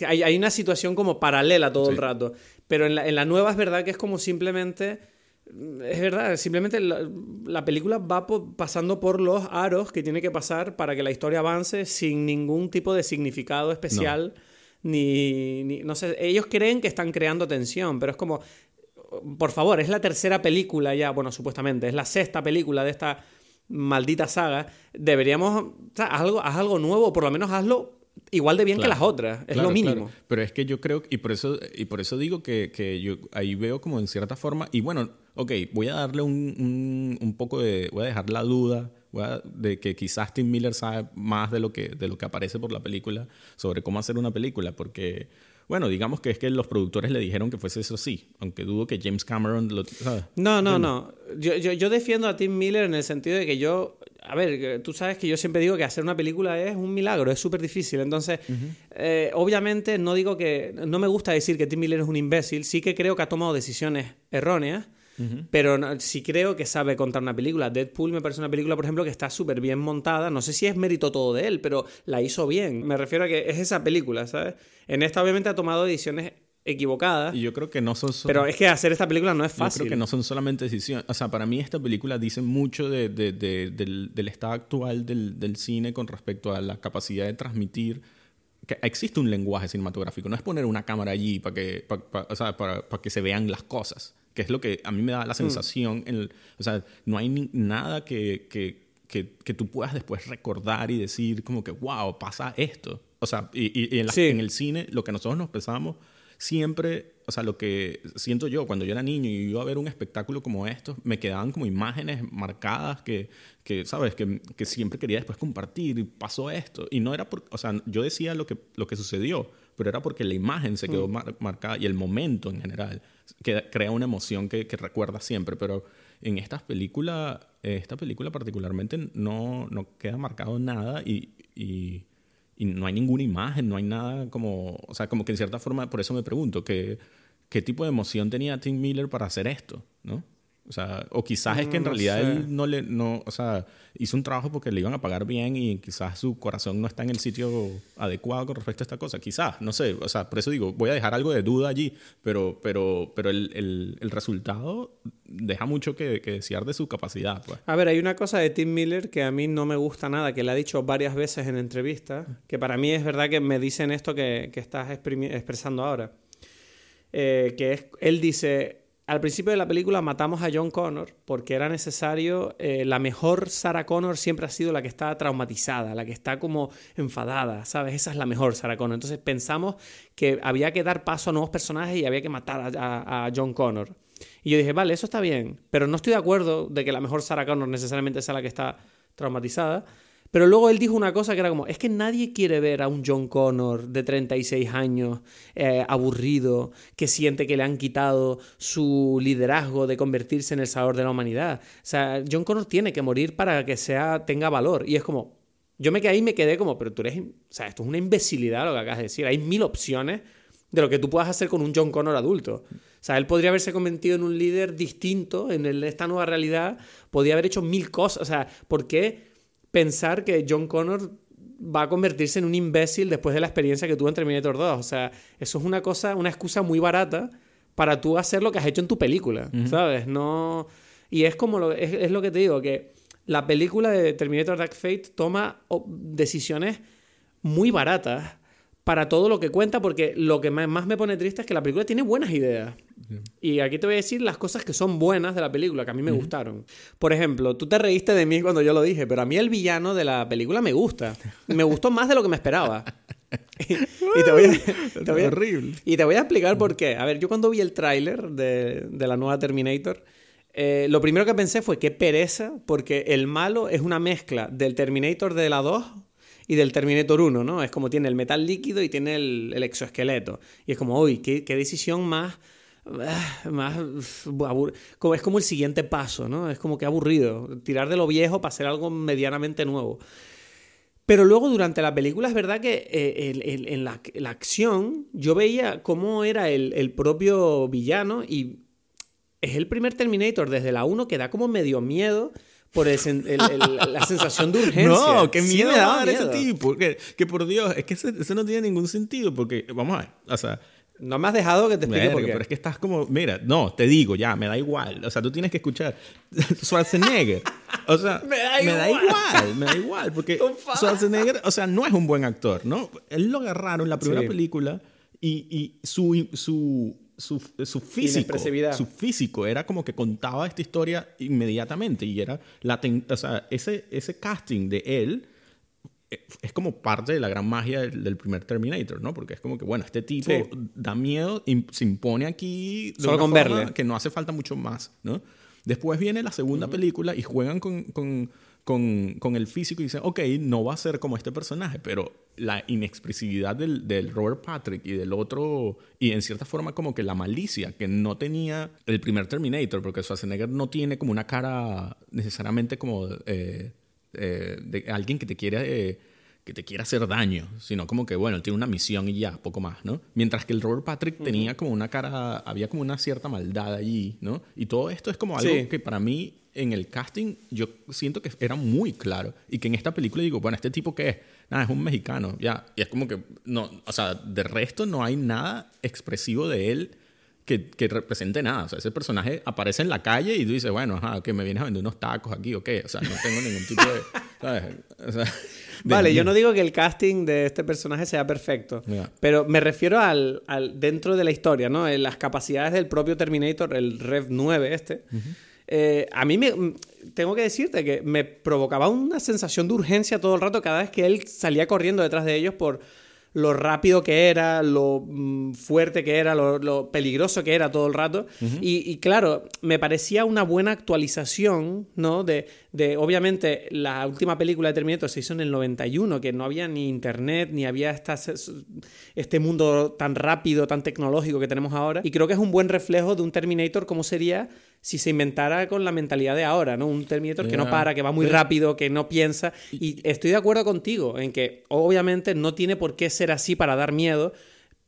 hay, hay una situación como paralela todo el rato, pero en la, en la nueva es verdad que es como simplemente... Es verdad, simplemente la, la película va po- pasando por los aros que tiene que pasar para que la historia avance sin ningún tipo de significado especial. Ni, ni- No sé, ellos creen que están creando tensión, pero es como. Por favor, es la tercera película ya, bueno, supuestamente, es la sexta película de esta maldita saga. Deberíamos. O sea, haz algo, haz algo nuevo, por lo menos hazlo igual de bien que las otras. Es Claro, lo mínimo. claro. Pero es que yo creo, y por eso, y por eso digo que, que yo ahí veo como en cierta forma, y bueno, ok, voy a darle un, un, un poco de, voy a dejar la duda voy a- de que quizás Tim Miller sabe más de lo, que, de lo que aparece por la película sobre cómo hacer una película, porque, bueno, digamos que es que los productores le dijeron que fuese eso sí, aunque dudo que James Cameron lo... ¿sabes? No, no, no. Yo, yo, yo defiendo a Tim Miller en el sentido de que yo. A ver, que tú sabes que yo siempre digo que hacer una película es un milagro, es súper difícil. Entonces, eh, obviamente, no digo que. No me gusta decir que Tim Miller es un imbécil. Sí que creo que ha tomado decisiones erróneas. Pero no- sí creo que sabe contar una película. Deadpool me parece una película, por ejemplo, que está súper bien montada. No sé si es mérito todo de él, pero la hizo bien. Me refiero a que es esa película, ¿sabes? En esta, obviamente, ha tomado decisiones equivocadas. Y yo creo que no son... solo- Pero es que hacer esta película no es Yo fácil. creo que no son solamente decisiones. O sea, para mí esta película dice mucho de- de- de- del, del estado actual del, del cine con respecto a la capacidad de transmitir. Que existe un lenguaje cinematográfico. No es poner una cámara allí para que, pa- pa- o sea, para, para que se vean las cosas. Que es lo que a mí me Mm. da la sensación. en el- o sea, no hay ni- nada que, que, que, que tú puedas después recordar y decir como que, wow, pasa esto. O sea, y, y- y en, la- Sí. en el cine lo que nosotros nos pensamos siempre, o sea, lo que siento yo cuando yo era niño y iba a ver un espectáculo como esto, me quedaban como imágenes marcadas que, que ¿sabes? Que, que siempre quería después compartir y pasó esto. Y no era por, o sea, yo decía lo que, lo que sucedió, pero era porque la imagen se quedó mar- marcada y el momento en general que crea una emoción que, que recuerda siempre, pero en estas películas, esta película particularmente no, no queda marcado nada y, y, y no hay ninguna imagen, no hay nada como, o sea, como que en cierta forma, por eso me pregunto, que, ¿qué tipo de emoción tenía Tim Miller para hacer esto? ¿No? O sea, o quizás es que en No realidad sé. él no le, no, o sea, hizo un trabajo porque le iban a pagar bien y quizás su corazón no está en el sitio adecuado con respecto a esta cosa. Quizás, no sé, o sea, por eso digo, voy a dejar algo de duda allí, pero, pero, pero el, el, el resultado deja mucho que, que desear de su capacidad, pues. A ver, hay una cosa de Tim Miller que a mí no me gusta nada, que le ha dicho varias veces en entrevistas, que para mí es verdad que me dicen esto que, que estás expresando ahora. Eh, que es, él dice, al principio de la película matamos a John Connor porque era necesario, eh, la mejor Sarah Connor siempre ha sido la que está traumatizada, la que está como enfadada, ¿sabes? Esa es la mejor Sarah Connor. Entonces pensamos que había que dar paso a nuevos personajes y había que matar a, a- a John Connor. Y yo dije, vale, eso está bien, pero no estoy de acuerdo de que la mejor Sarah Connor necesariamente sea la que está traumatizada. Pero luego él dijo una cosa que era como, es que nadie quiere ver a un John Connor de 36 años, eh, aburrido, que siente que le han quitado su liderazgo de convertirse en el salvador de la humanidad. O sea, John Connor tiene que morir para que sea, tenga valor. Y es como, yo me quedé ahí y me quedé como, pero tú eres, o sea, esto es una imbecilidad lo que acabas de decir. Hay mil opciones de lo que tú puedas hacer con un John Connor adulto. O sea, él podría haberse convertido en un líder distinto en esta nueva realidad, podría haber hecho mil cosas. O sea, ¿por qué pensar que John Connor va a convertirse en un imbécil después de la experiencia que tuvo en Terminator 2? O sea, eso es una cosa, una excusa muy barata para tú hacer lo que has hecho en tu película, ¿sabes? No... Y es como lo, es, es lo que te digo, que la película de Terminator Dark Fate toma decisiones muy baratas para todo lo que cuenta, porque lo que más me pone triste es que la película tiene buenas ideas. Y aquí te voy a decir las cosas que son buenas de la película, que a mí me gustaron. Por ejemplo, tú te reíste de mí cuando yo lo dije, pero a mí el villano de la película me gusta. Me gustó más de lo que me esperaba. y te voy a, te voy a- horrible. y te voy a explicar por qué. A ver, yo cuando vi el tráiler de, de la nueva Terminator, eh, lo primero que pensé fue qué pereza, porque el malo es una mezcla del Terminator de la 2 y del Terminator 1, ¿no? Es como tiene el metal líquido y tiene el, el exoesqueleto. Y es como, uy, qué, qué decisión más... ah, más es como el siguiente paso, ¿no? Es como que aburrido. Tirar de lo viejo para hacer algo medianamente nuevo. Pero luego durante la película es verdad que eh, en la, la acción yo veía cómo era el, el propio villano y es el primer Terminator desde la 1 que da como medio miedo por el el- el- la sensación de urgencia. No, qué Sí miedo me daba dar ese miedo. tipo. Que, que por Dios, es que ese- eso no tiene ningún sentido. Porque, vamos a ver, o sea, No me has dejado que te explique verga, por qué. pero es que estás como, mira, no, te digo ya, me da igual. O sea, tú tienes que escuchar Schwarzenegger. O sea, Me da igual. igual. me da igual. Porque. Schwarzenegger, o sea, no es un buen actor, ¿no? Él lo agarraron en la primera Sí. película y, y su, su, su, su físico, su físico era como que contaba esta historia inmediatamente y era la ten- o sea, ese, ese casting de él es como parte de la gran magia del, del primer Terminator, ¿no? Porque es como que, bueno, este tipo Sí. da miedo, im- se impone aquí de Solo una con forma verle. que no hace falta mucho más, ¿no? Después viene la segunda película y juegan con, con, con, con el físico y dicen, ok, no va a ser como este personaje, pero la inexpresividad del, del Robert Patrick y del otro, y en cierta forma como que la malicia que no tenía el primer Terminator, porque Schwarzenegger no tiene como una cara necesariamente como eh, eh, de alguien que te quiere... eh, que te quiera hacer daño, sino como que, bueno, él tiene una misión y ya, poco más, ¿no? Mientras que el Robert Patrick tenía como una cara, había como una cierta maldad allí, ¿no? Y todo esto es como algo Sí. que para mí en el casting yo siento que era muy claro y que en esta película digo, bueno, ¿este tipo qué es? Nada, es un mexicano, ya. Y es como que, no, o sea, de resto no hay nada expresivo de él que, que represente nada. O sea, ese personaje aparece en la calle y tú dices, bueno, ajá, que me vienes a vender unos tacos aquí o qué. O sea, no tengo ningún tipo de, ¿sabes? O sea, de- Vale, yo no digo que el casting de este personaje sea perfecto, pero me refiero al, al dentro de la historia, ¿no? En las capacidades del propio Terminator, el Rev 9 este. Eh, a mí me tengo que decirte que me provocaba una sensación de urgencia todo el rato cada vez que él salía corriendo detrás de ellos por lo rápido que era, lo mm, fuerte que era, lo, lo peligroso que era todo el rato. y, y claro, me parecía una buena actualización, ¿no? De, de, obviamente, la última película de Terminator se hizo en el 91, que no había ni internet, ni había esta, este mundo tan rápido, tan tecnológico que tenemos ahora. Y creo que es un buen reflejo de un Terminator como sería si se inventara con la mentalidad de ahora, ¿no? Un Terminator que no para, que va muy rápido, que no piensa. Y estoy de acuerdo contigo en que obviamente no tiene por qué ser así para dar miedo,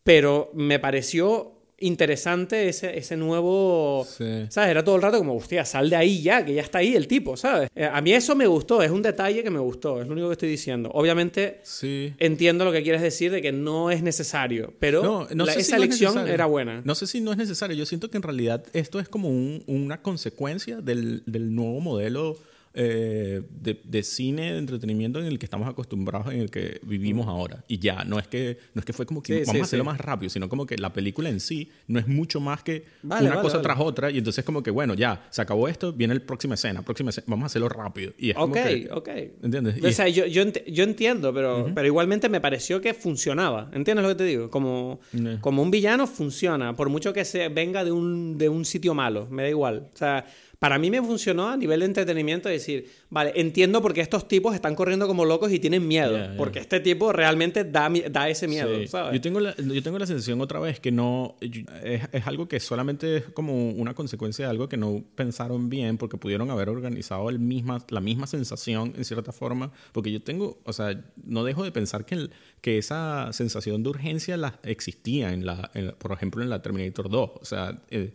pero me pareció interesante ese, ese nuevo... Sí. ¿Sabes? Era todo el rato como, hostia, sal de ahí ya, que ya está ahí el tipo, ¿sabes? Eh, A mí eso me gustó, es un detalle que me gustó, es lo único que estoy diciendo. Obviamente Sí. entiendo lo que quieres decir de que no es necesario, pero No, no la- sé esa si no es elección era buena. No sé si no es necesario. Yo siento que en realidad esto es como un- una consecuencia del, del nuevo modelo eh, de, de cine, de entretenimiento en el que estamos acostumbrados, en el que vivimos ahora. Y ya, no es que, no es que fue como que Sí, vamos sí, a hacerlo sí. más rápido, sino como que la película en sí no es mucho más que Vale, una vale, cosa vale. tras otra. Y entonces como que, bueno, ya, se acabó esto, viene la próxima escena, próxima escena, vamos a hacerlo rápido. Y es como Ok, que- ok. ¿Entiendes? O sea, yo, yo, ent- yo entiendo, pero, pero igualmente me pareció que funcionaba. ¿Entiendes lo que te digo? Como, como un villano funciona, por mucho que se venga de un, de un sitio malo, me da igual. O sea, para mí me funcionó a nivel de entretenimiento decir, vale, entiendo por qué estos tipos están corriendo como locos y tienen miedo, Yeah, yeah. porque este tipo realmente da, da ese miedo, Sí. ¿sabes? Yo tengo, la, yo tengo la sensación otra vez que no. Es, es algo que solamente es como una consecuencia de algo que no pensaron bien porque pudieron haber organizado el misma, la misma sensación en cierta forma. Porque yo tengo. O sea, no dejo de pensar que, el- que esa sensación de urgencia la, existía, en la, en- por ejemplo, en la Terminator 2. O sea. eh,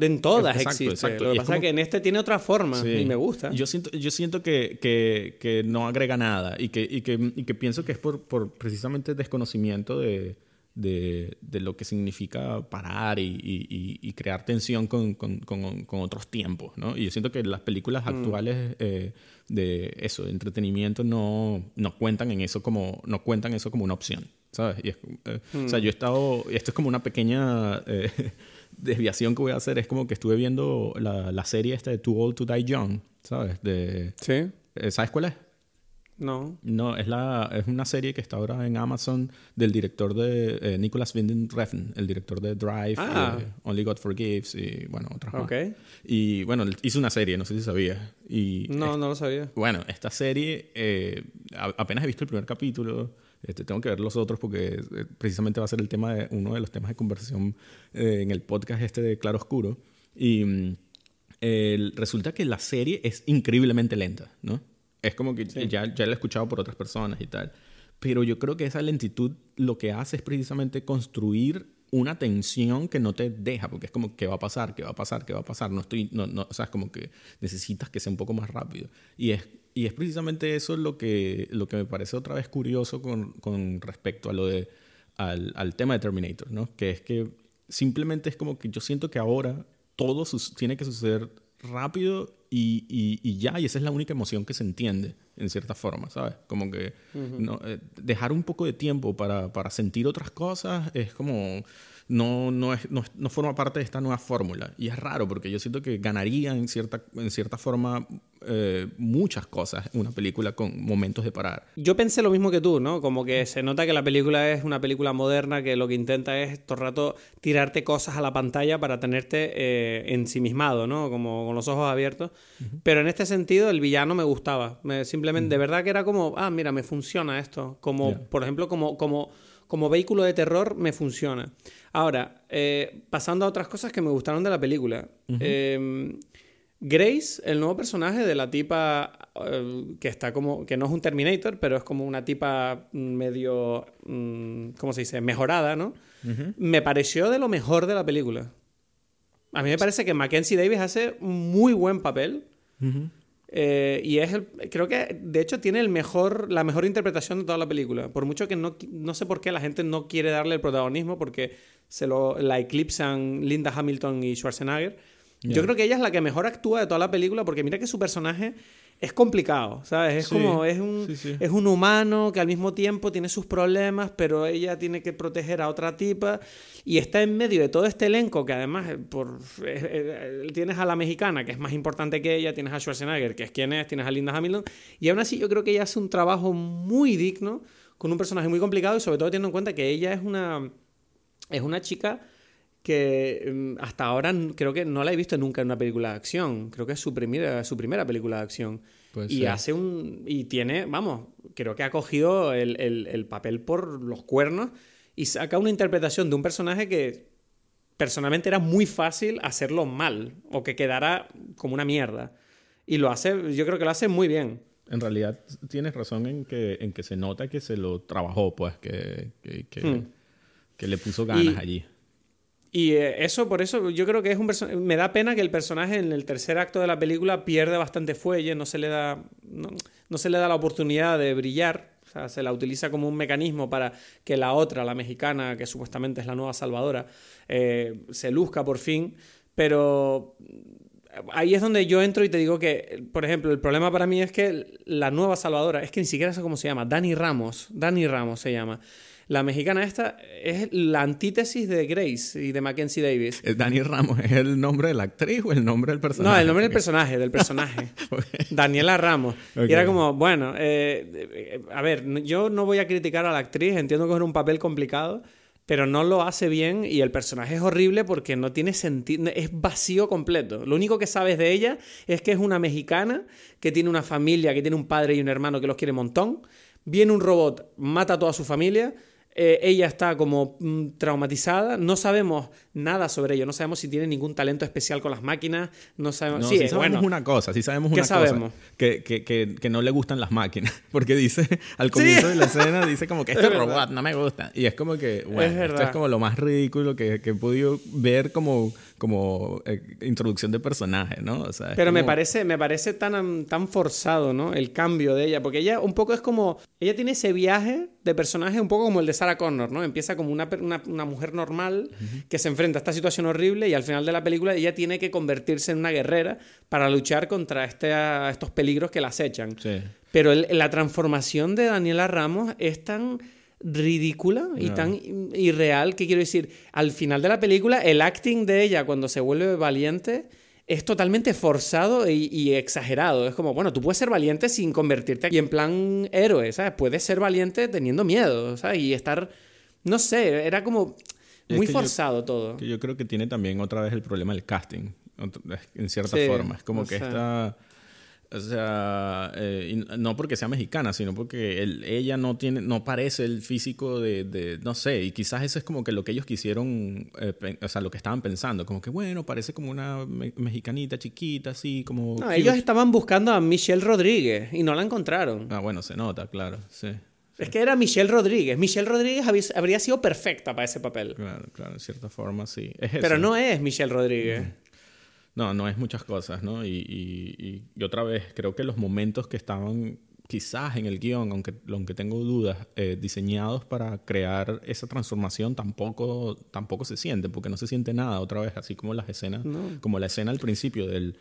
en todas Exacto, existe. exacto. Lo que es pasa es como- que en este tiene otra forma Sí. y me gusta. Yo siento, yo siento que, que, que no agrega nada y que, y que, y que pienso que es por, por precisamente desconocimiento de, de, de lo que significa parar y, y- crear tensión con, con- con- con otros tiempos, ¿no? Y yo siento que las películas Mm. actuales eh, de eso, de entretenimiento, no, no cuentan en eso como, no cuentan eso como una opción, ¿sabes? Y es- eh, O Mm. sea, yo he estado, esto es como una pequeña eh, desviación que voy a hacer, es como que estuve viendo la, la serie esta de Too Old to Die Young, ¿sabes? De, Sí. eh, ¿Sabes cuál es? No. No, es, la, es una serie que está ahora en Amazon del director de eh, Nicholas Winding Refn, el director de Drive, Ah. eh, Only God Forgives y bueno, otras más. Ok. Y bueno, hizo una serie, no sé si sabías. Y No, no lo sabía. bueno, esta serie, eh, apenas he visto el primer capítulo. Este, tengo que ver los otros porque eh, precisamente va a ser el tema de, uno de los temas de conversación eh, en el podcast este de Claro Oscuro. Y el- resulta que la serie es increíblemente lenta, ¿no? Es como que ya, ya la he escuchado por otras personas y tal. Pero yo creo que esa lentitud lo que hace es precisamente construir una tensión que no te deja, porque es como, ¿qué va a pasar? ¿Qué va a pasar? ¿Qué va a pasar? No estoy, no, no, o sea, es como que necesitas que sea un poco más rápido. Y es, y es precisamente eso lo que, lo que me parece otra vez curioso con, con respecto a lo de, al, al tema de Terminator, ¿no? Que es que simplemente es como que yo siento que ahora todo tiene que suceder rápido y, y- y ya, y esa es la única emoción que se entiende, en cierta forma, ¿sabes? Como que no, eh, dejar un poco de tiempo para, para sentir otras cosas es como... No, no, es, no, forma parte de esta nueva fórmula. Y es raro porque yo siento que ganaría en cierta, en cierta forma eh, muchas cosas una película con momentos de parar. Yo pensé lo mismo que tú, ¿no? Como que se nota que la película es una película moderna que lo que intenta es todo el rato tirarte cosas a la pantalla para tenerte eh, ensimismado, ¿no? Como con los ojos abiertos. Pero en este sentido el villano me gustaba. Me, simplemente, de verdad que era como, ah, mira, me funciona esto. Como, por ejemplo, como, como, como vehículo de terror me funciona. Ahora, eh, pasando a otras cosas que me gustaron de la película. Eh, Grace, el nuevo personaje de la tipa eh, que está como, que no es un Terminator, pero es como una tipa medio, mm, ¿cómo se dice? Mejorada, ¿no? Me pareció de lo mejor de la película. A mí me parece que Mackenzie Davis hace un muy buen papel. Eh, y es el, creo que de hecho tiene el mejor, la mejor interpretación de toda la película. Por mucho que no, no sé por qué la gente no quiere darle el protagonismo porque se lo, la eclipsan Linda Hamilton y Schwarzenegger. Yo creo que ella es la que mejor actúa de toda la película porque mira que su personaje es complicado, ¿sabes? Es Sí, como, es un, sí, sí. es un humano que al mismo tiempo tiene sus problemas, pero ella tiene que proteger a otra tipa y está en medio de todo este elenco que además eh, por, eh, eh, tienes a la mexicana que es más importante que ella, tienes a Schwarzenegger que es quien es, tienes a Linda Hamilton y aún así yo creo que ella hace un trabajo muy digno con un personaje muy complicado y sobre todo teniendo en cuenta que ella es una es una chica que mm, hasta ahora creo que no la he visto nunca en una película de acción. Creo que es su primera, su primera película de acción. Puede y ser. hace un. Y tiene, vamos, creo que ha cogido el, el- el papel por los cuernos y saca una interpretación de un personaje que personalmente era muy fácil hacerlo mal o que quedara como una mierda. Y lo hace, yo creo que lo hace muy bien. En realidad tienes razón en que, en que se nota que se lo trabajó, pues, que, que, que, Hmm. que le puso ganas Y- allí. Y eh, eso, por eso, yo creo que es un Me da pena que el personaje en el tercer acto de la película pierde bastante fuelle, no se le da, no, no se le da la oportunidad de brillar. O sea, se la utiliza como un mecanismo para que la otra, la mexicana, que supuestamente es la nueva salvadora, eh, se luzca por fin. Pero ahí es donde yo entro y te digo que, por ejemplo, el problema para mí es que la nueva salvadora, es que ni siquiera sé cómo se llama, Dani Ramos, Dani Ramos se llama. La mexicana esta es la antítesis de Grace y de Mackenzie Davis. Eh, Dani Ramos, ¿es el nombre de la actriz o el nombre del personaje? No, el nombre del personaje, del personaje. Daniela Ramos. Y era como, bueno, eh, eh, a ver, yo no voy a criticar a la actriz, entiendo que es un papel complicado, pero no lo hace bien y el personaje es horrible porque no tiene sentido, es vacío completo. Lo único que sabes de ella es que es una mexicana que tiene una familia, que tiene un padre y un hermano que los quiere un montón. Viene un robot, mata a toda su familia. Eh, ella está como mm, traumatizada, no sabemos nada sobre ello, no sabemos si tiene ningún talento especial con las máquinas, no sabemos... No, sí, sí, sabemos bueno, una cosa, sí sabemos ¿Qué una sabemos? cosa. Que, que, que, que no le gustan las máquinas. Porque dice, al comienzo de la escena, dice como que este Es verdad. robot no me gusta. Y es como que, bueno, esto verdad. es como lo más ridículo que, que he podido ver como, como eh, introducción de personaje, ¿no? O sea, es Pero me parece, me parece tan, tan forzado, ¿no? El cambio de ella. Porque ella un poco es como. Ella tiene ese viaje de personaje un poco como el de Sarah Connor, ¿no? Empieza como una, una, una mujer normal que se enfrenta a esta situación horrible y al final de la película ella tiene que convertirse en una guerrera para luchar contra este, estos peligros que la acechan. Sí. Pero el- la transformación de Daniela Ramos es tan ridícula y No. tan irreal que quiero decir, al final de la película el acting de ella cuando se vuelve valiente es totalmente forzado y, y exagerado. Es como, bueno, tú puedes ser valiente sin convertirte aquí en plan héroe, ¿sabes? Puedes ser valiente teniendo miedo, ¿sabes? Y estar, no sé, era como muy que yo- forzado todo. Que yo creo que tiene también otra vez el problema del casting, en cierta Sí, forma. Es como que sea. está... O sea, eh, no porque sea mexicana, sino porque él- ella no tiene, no parece el físico de, de- no sé, y quizás eso es como que lo que ellos quisieron, eh, o sea, lo que estaban pensando, como que bueno, parece como una me- mexicanita chiquita, así como... No, ellos estaban buscando a Michelle Rodríguez y no la encontraron. Ah, bueno, se nota, claro, sí. Es que era Michelle Rodríguez. Michelle Rodríguez habría sido perfecta para ese papel. Claro, claro, de cierta forma, sí. Es. Pero no es Michelle Rodríguez. No, no es muchas cosas, ¿no? Y, y- y- y otra vez, creo que los momentos que estaban quizás en el guion, aunque, aunque tengo dudas, eh, diseñados para crear esa transformación, tampoco, tampoco se siente, porque no se siente nada otra vez, así como las escenas, como la escena al principio del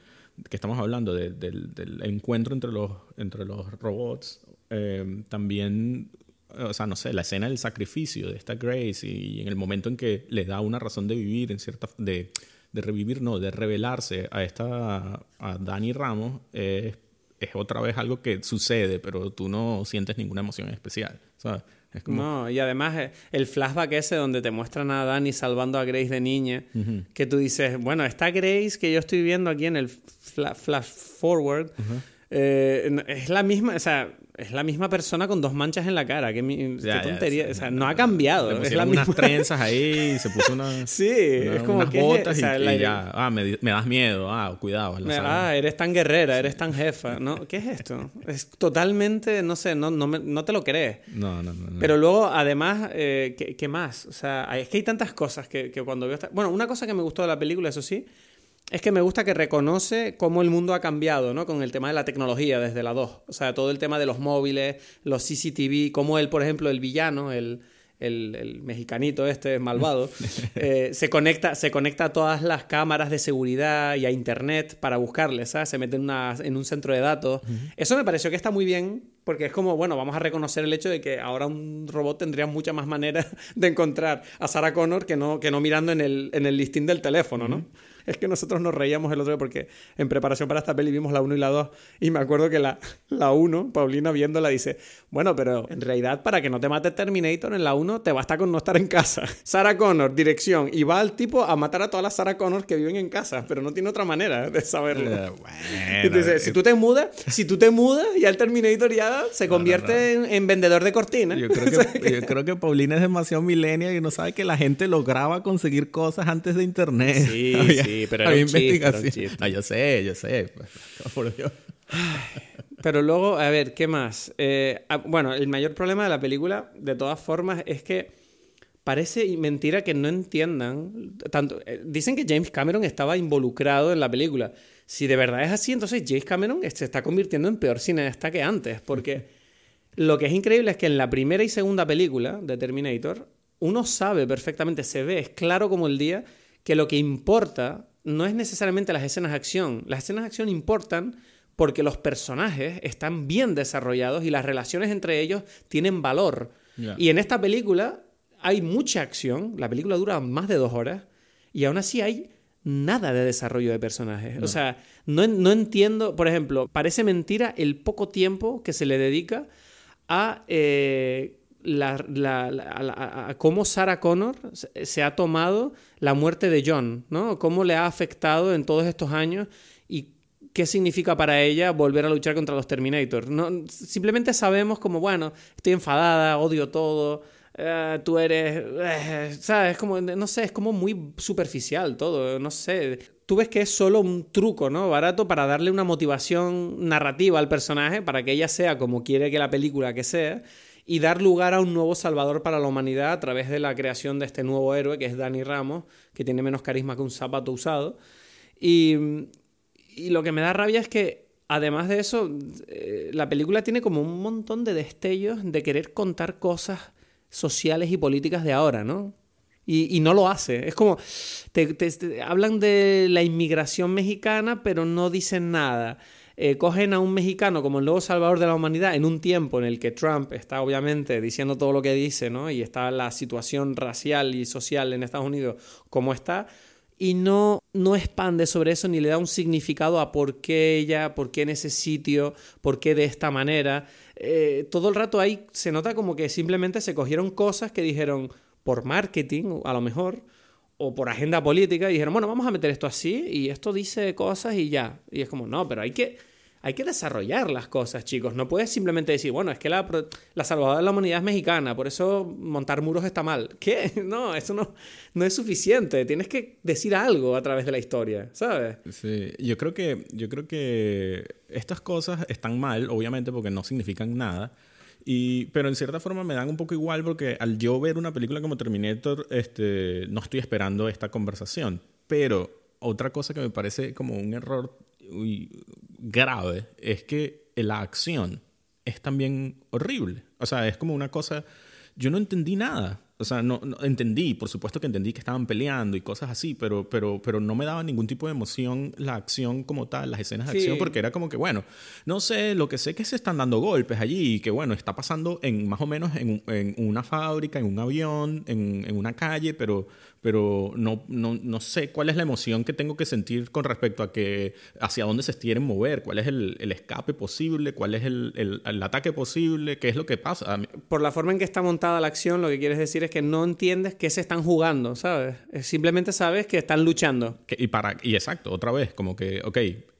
que estamos hablando, de- del, del encuentro entre los, entre los robots, eh, también, o sea, no sé, la escena del sacrificio de esta Grace y, en el momento en que le da una razón de vivir, en cierta, de, de revivir, no, de revelarse a esta, a Dani Ramos, eh, es otra vez algo que sucede, pero tú no sientes ninguna emoción especial, ¿sabes? Es como, No, y además eh, el flashback ese donde te muestran a Dani salvando a Grace de niña, que tú dices, bueno, esta Grace que yo estoy viendo aquí en el fla- flash forward, eh, es la misma, o sea, es la misma persona con dos manchas en la cara. Qué, mi- qué Ya, ya, tontería, sí, o sea, no, ha cambiado. le Es la misma. unas trenzas ahí, se puso una, Sí, una- es como unas que es- botas o sea, y, la- y ya, ah, me, me das miedo, ah, cuidado. Me-. Ah, eres tan guerrera, eres tan jefa. ¿no? ¿Qué es esto? Es totalmente, no sé, no, no, me- no te lo crees. No, no, no. no. Pero luego, además, eh, ¿qué, qué más? O sea, es que hay tantas cosas que, que cuando veo... esta- Bueno, una cosa que me gustó de la película, eso sí, es que me gusta que reconoce cómo el mundo ha cambiado, ¿no? Con el tema de la tecnología desde la 2. O sea, todo el tema de los móviles, los CCTV, cómo él, por ejemplo, el villano, el, el, el mexicanito este malvado, eh, se, conecta, se conecta a todas las cámaras de seguridad y a internet para buscarle, ¿sabes? Se mete en, una- en un centro de datos. Eso me pareció que está muy bien porque es como, bueno, vamos a reconocer el hecho de que ahora un robot tendría muchas más maneras de encontrar a Sarah Connor que no, que no mirando en el, en el listín del teléfono, ¿no? Es que nosotros nos reíamos el otro día porque en preparación para esta peli vimos la 1 y la 2 y me acuerdo que la, la 1, Paulina viéndola dice, bueno, pero en realidad para que no te mate Terminator en la 1 te basta con no estar en casa. Sarah Connor, dirección, y va al tipo a matar a todas las Sarah Connor que viven en casa, pero no tiene otra manera de saberlo. Eh, Y tú dices, si tú te mudas, si tú te mudas, ya el Terminator ya se convierte En, en vendedor de cortinas. Yo creo, que, yo creo que Paulina es demasiado millennial y no sabe que la gente lograba conseguir cosas antes de internet. Sí, Había- sí, pero era había un chiste, era un investigación. chiste. Ah, yo sé, yo sé. pues, Por Dios. Pero luego, a ver, ¿qué más? Eh, ah, bueno, el mayor problema de la película, de todas formas, es que parece mentira que no entiendan. Tanto, eh, dicen que James Cameron estaba involucrado en la película. Si de verdad es así, entonces James Cameron se está convirtiendo en peor cineasta que antes. Porque lo que es increíble es que en la primera y segunda película de Terminator, uno sabe perfectamente, se ve, es claro como el día, que lo que importa no es necesariamente las escenas de acción. Las escenas de acción importan porque los personajes están bien desarrollados y las relaciones entre ellos tienen valor. Y en esta película hay mucha acción, la película dura más de dos horas, y aún así hay nada de desarrollo de personajes. O sea, no, no entiendo, por ejemplo, parece mentira el poco tiempo que se le dedica a, eh, la- la- la- a, la- a cómo Sarah Connor se- se ha tomado la muerte de John, ¿no? Cómo le ha afectado en todos estos años y qué significa para ella volver a luchar contra los Terminator. No, simplemente sabemos como, bueno, estoy enfadada, odio todo, eh, tú eres, eh, ¿sabes? Como, no sé, es como muy superficial todo, no sé. Tú ves que es solo un truco, ¿no? Barato para darle una motivación narrativa al personaje, para que ella sea como quiere que la película que sea, y dar lugar a un nuevo salvador para la humanidad a través de la creación de este nuevo héroe, que es Danny Ramos, que tiene menos carisma que un zapato usado. Y, y lo que me da rabia es que, además de eso, eh, la película tiene como un montón de destellos de querer contar cosas sociales y políticas de ahora, ¿no? Y, no lo hace. Es como, te- hablan de la inmigración mexicana, pero no dicen nada. Eh, cogen a un mexicano como el nuevo salvador de la humanidad en un tiempo en el que Trump está obviamente diciendo todo lo que dice, ¿no? Y está la situación racial y social en Estados Unidos como está. Y no, no expande sobre eso ni le da un significado a por qué ella, por qué en ese sitio, por qué de esta manera. Eh, todo el rato ahí se nota como que simplemente se cogieron cosas que dijeron por marketing, a lo mejor, o por agenda política, y dijeron, bueno, vamos a meter esto así, y esto dice cosas y ya. Y es como, no, pero hay que hay que desarrollar las cosas, chicos. No puedes simplemente decir, bueno, es que la, salvadora de la humanidad es mexicana, por eso montar muros está mal. ¿Qué? No, eso no, no es suficiente. Tienes que decir algo a través de la historia, ¿sabes? Sí, yo creo que, yo creo que estas cosas están mal, obviamente, porque no significan nada. Y, pero en cierta forma me dan un poco igual porque al yo ver una película como Terminator, este, no estoy esperando esta conversación. Pero otra cosa que me parece como un error grave es que la acción es también horrible. O sea, es como una cosa... Yo no entendí nada. O sea, no, entendí, por supuesto que entendí que estaban peleando y cosas así, pero, pero, pero no me daba ningún tipo de emoción la acción como tal, las escenas de acción, porque era como que, bueno, no sé, lo que sé que se están dando golpes allí y que, bueno, está pasando en más o menos en, en una fábrica, en un avión, en, en una calle, pero, pero no, no, no, sé cuál es la emoción que tengo que sentir con respecto a que hacia dónde se quieren mover, cuál es el, el escape posible, cuál es el, el, el, ataque posible, qué es lo que pasa. Por la forma en que está montada la acción, lo que quieres decir es que no entiendes qué se están jugando, ¿sabes? Simplemente sabes que están luchando. y, para, y exacto, otra vez, como que, ok,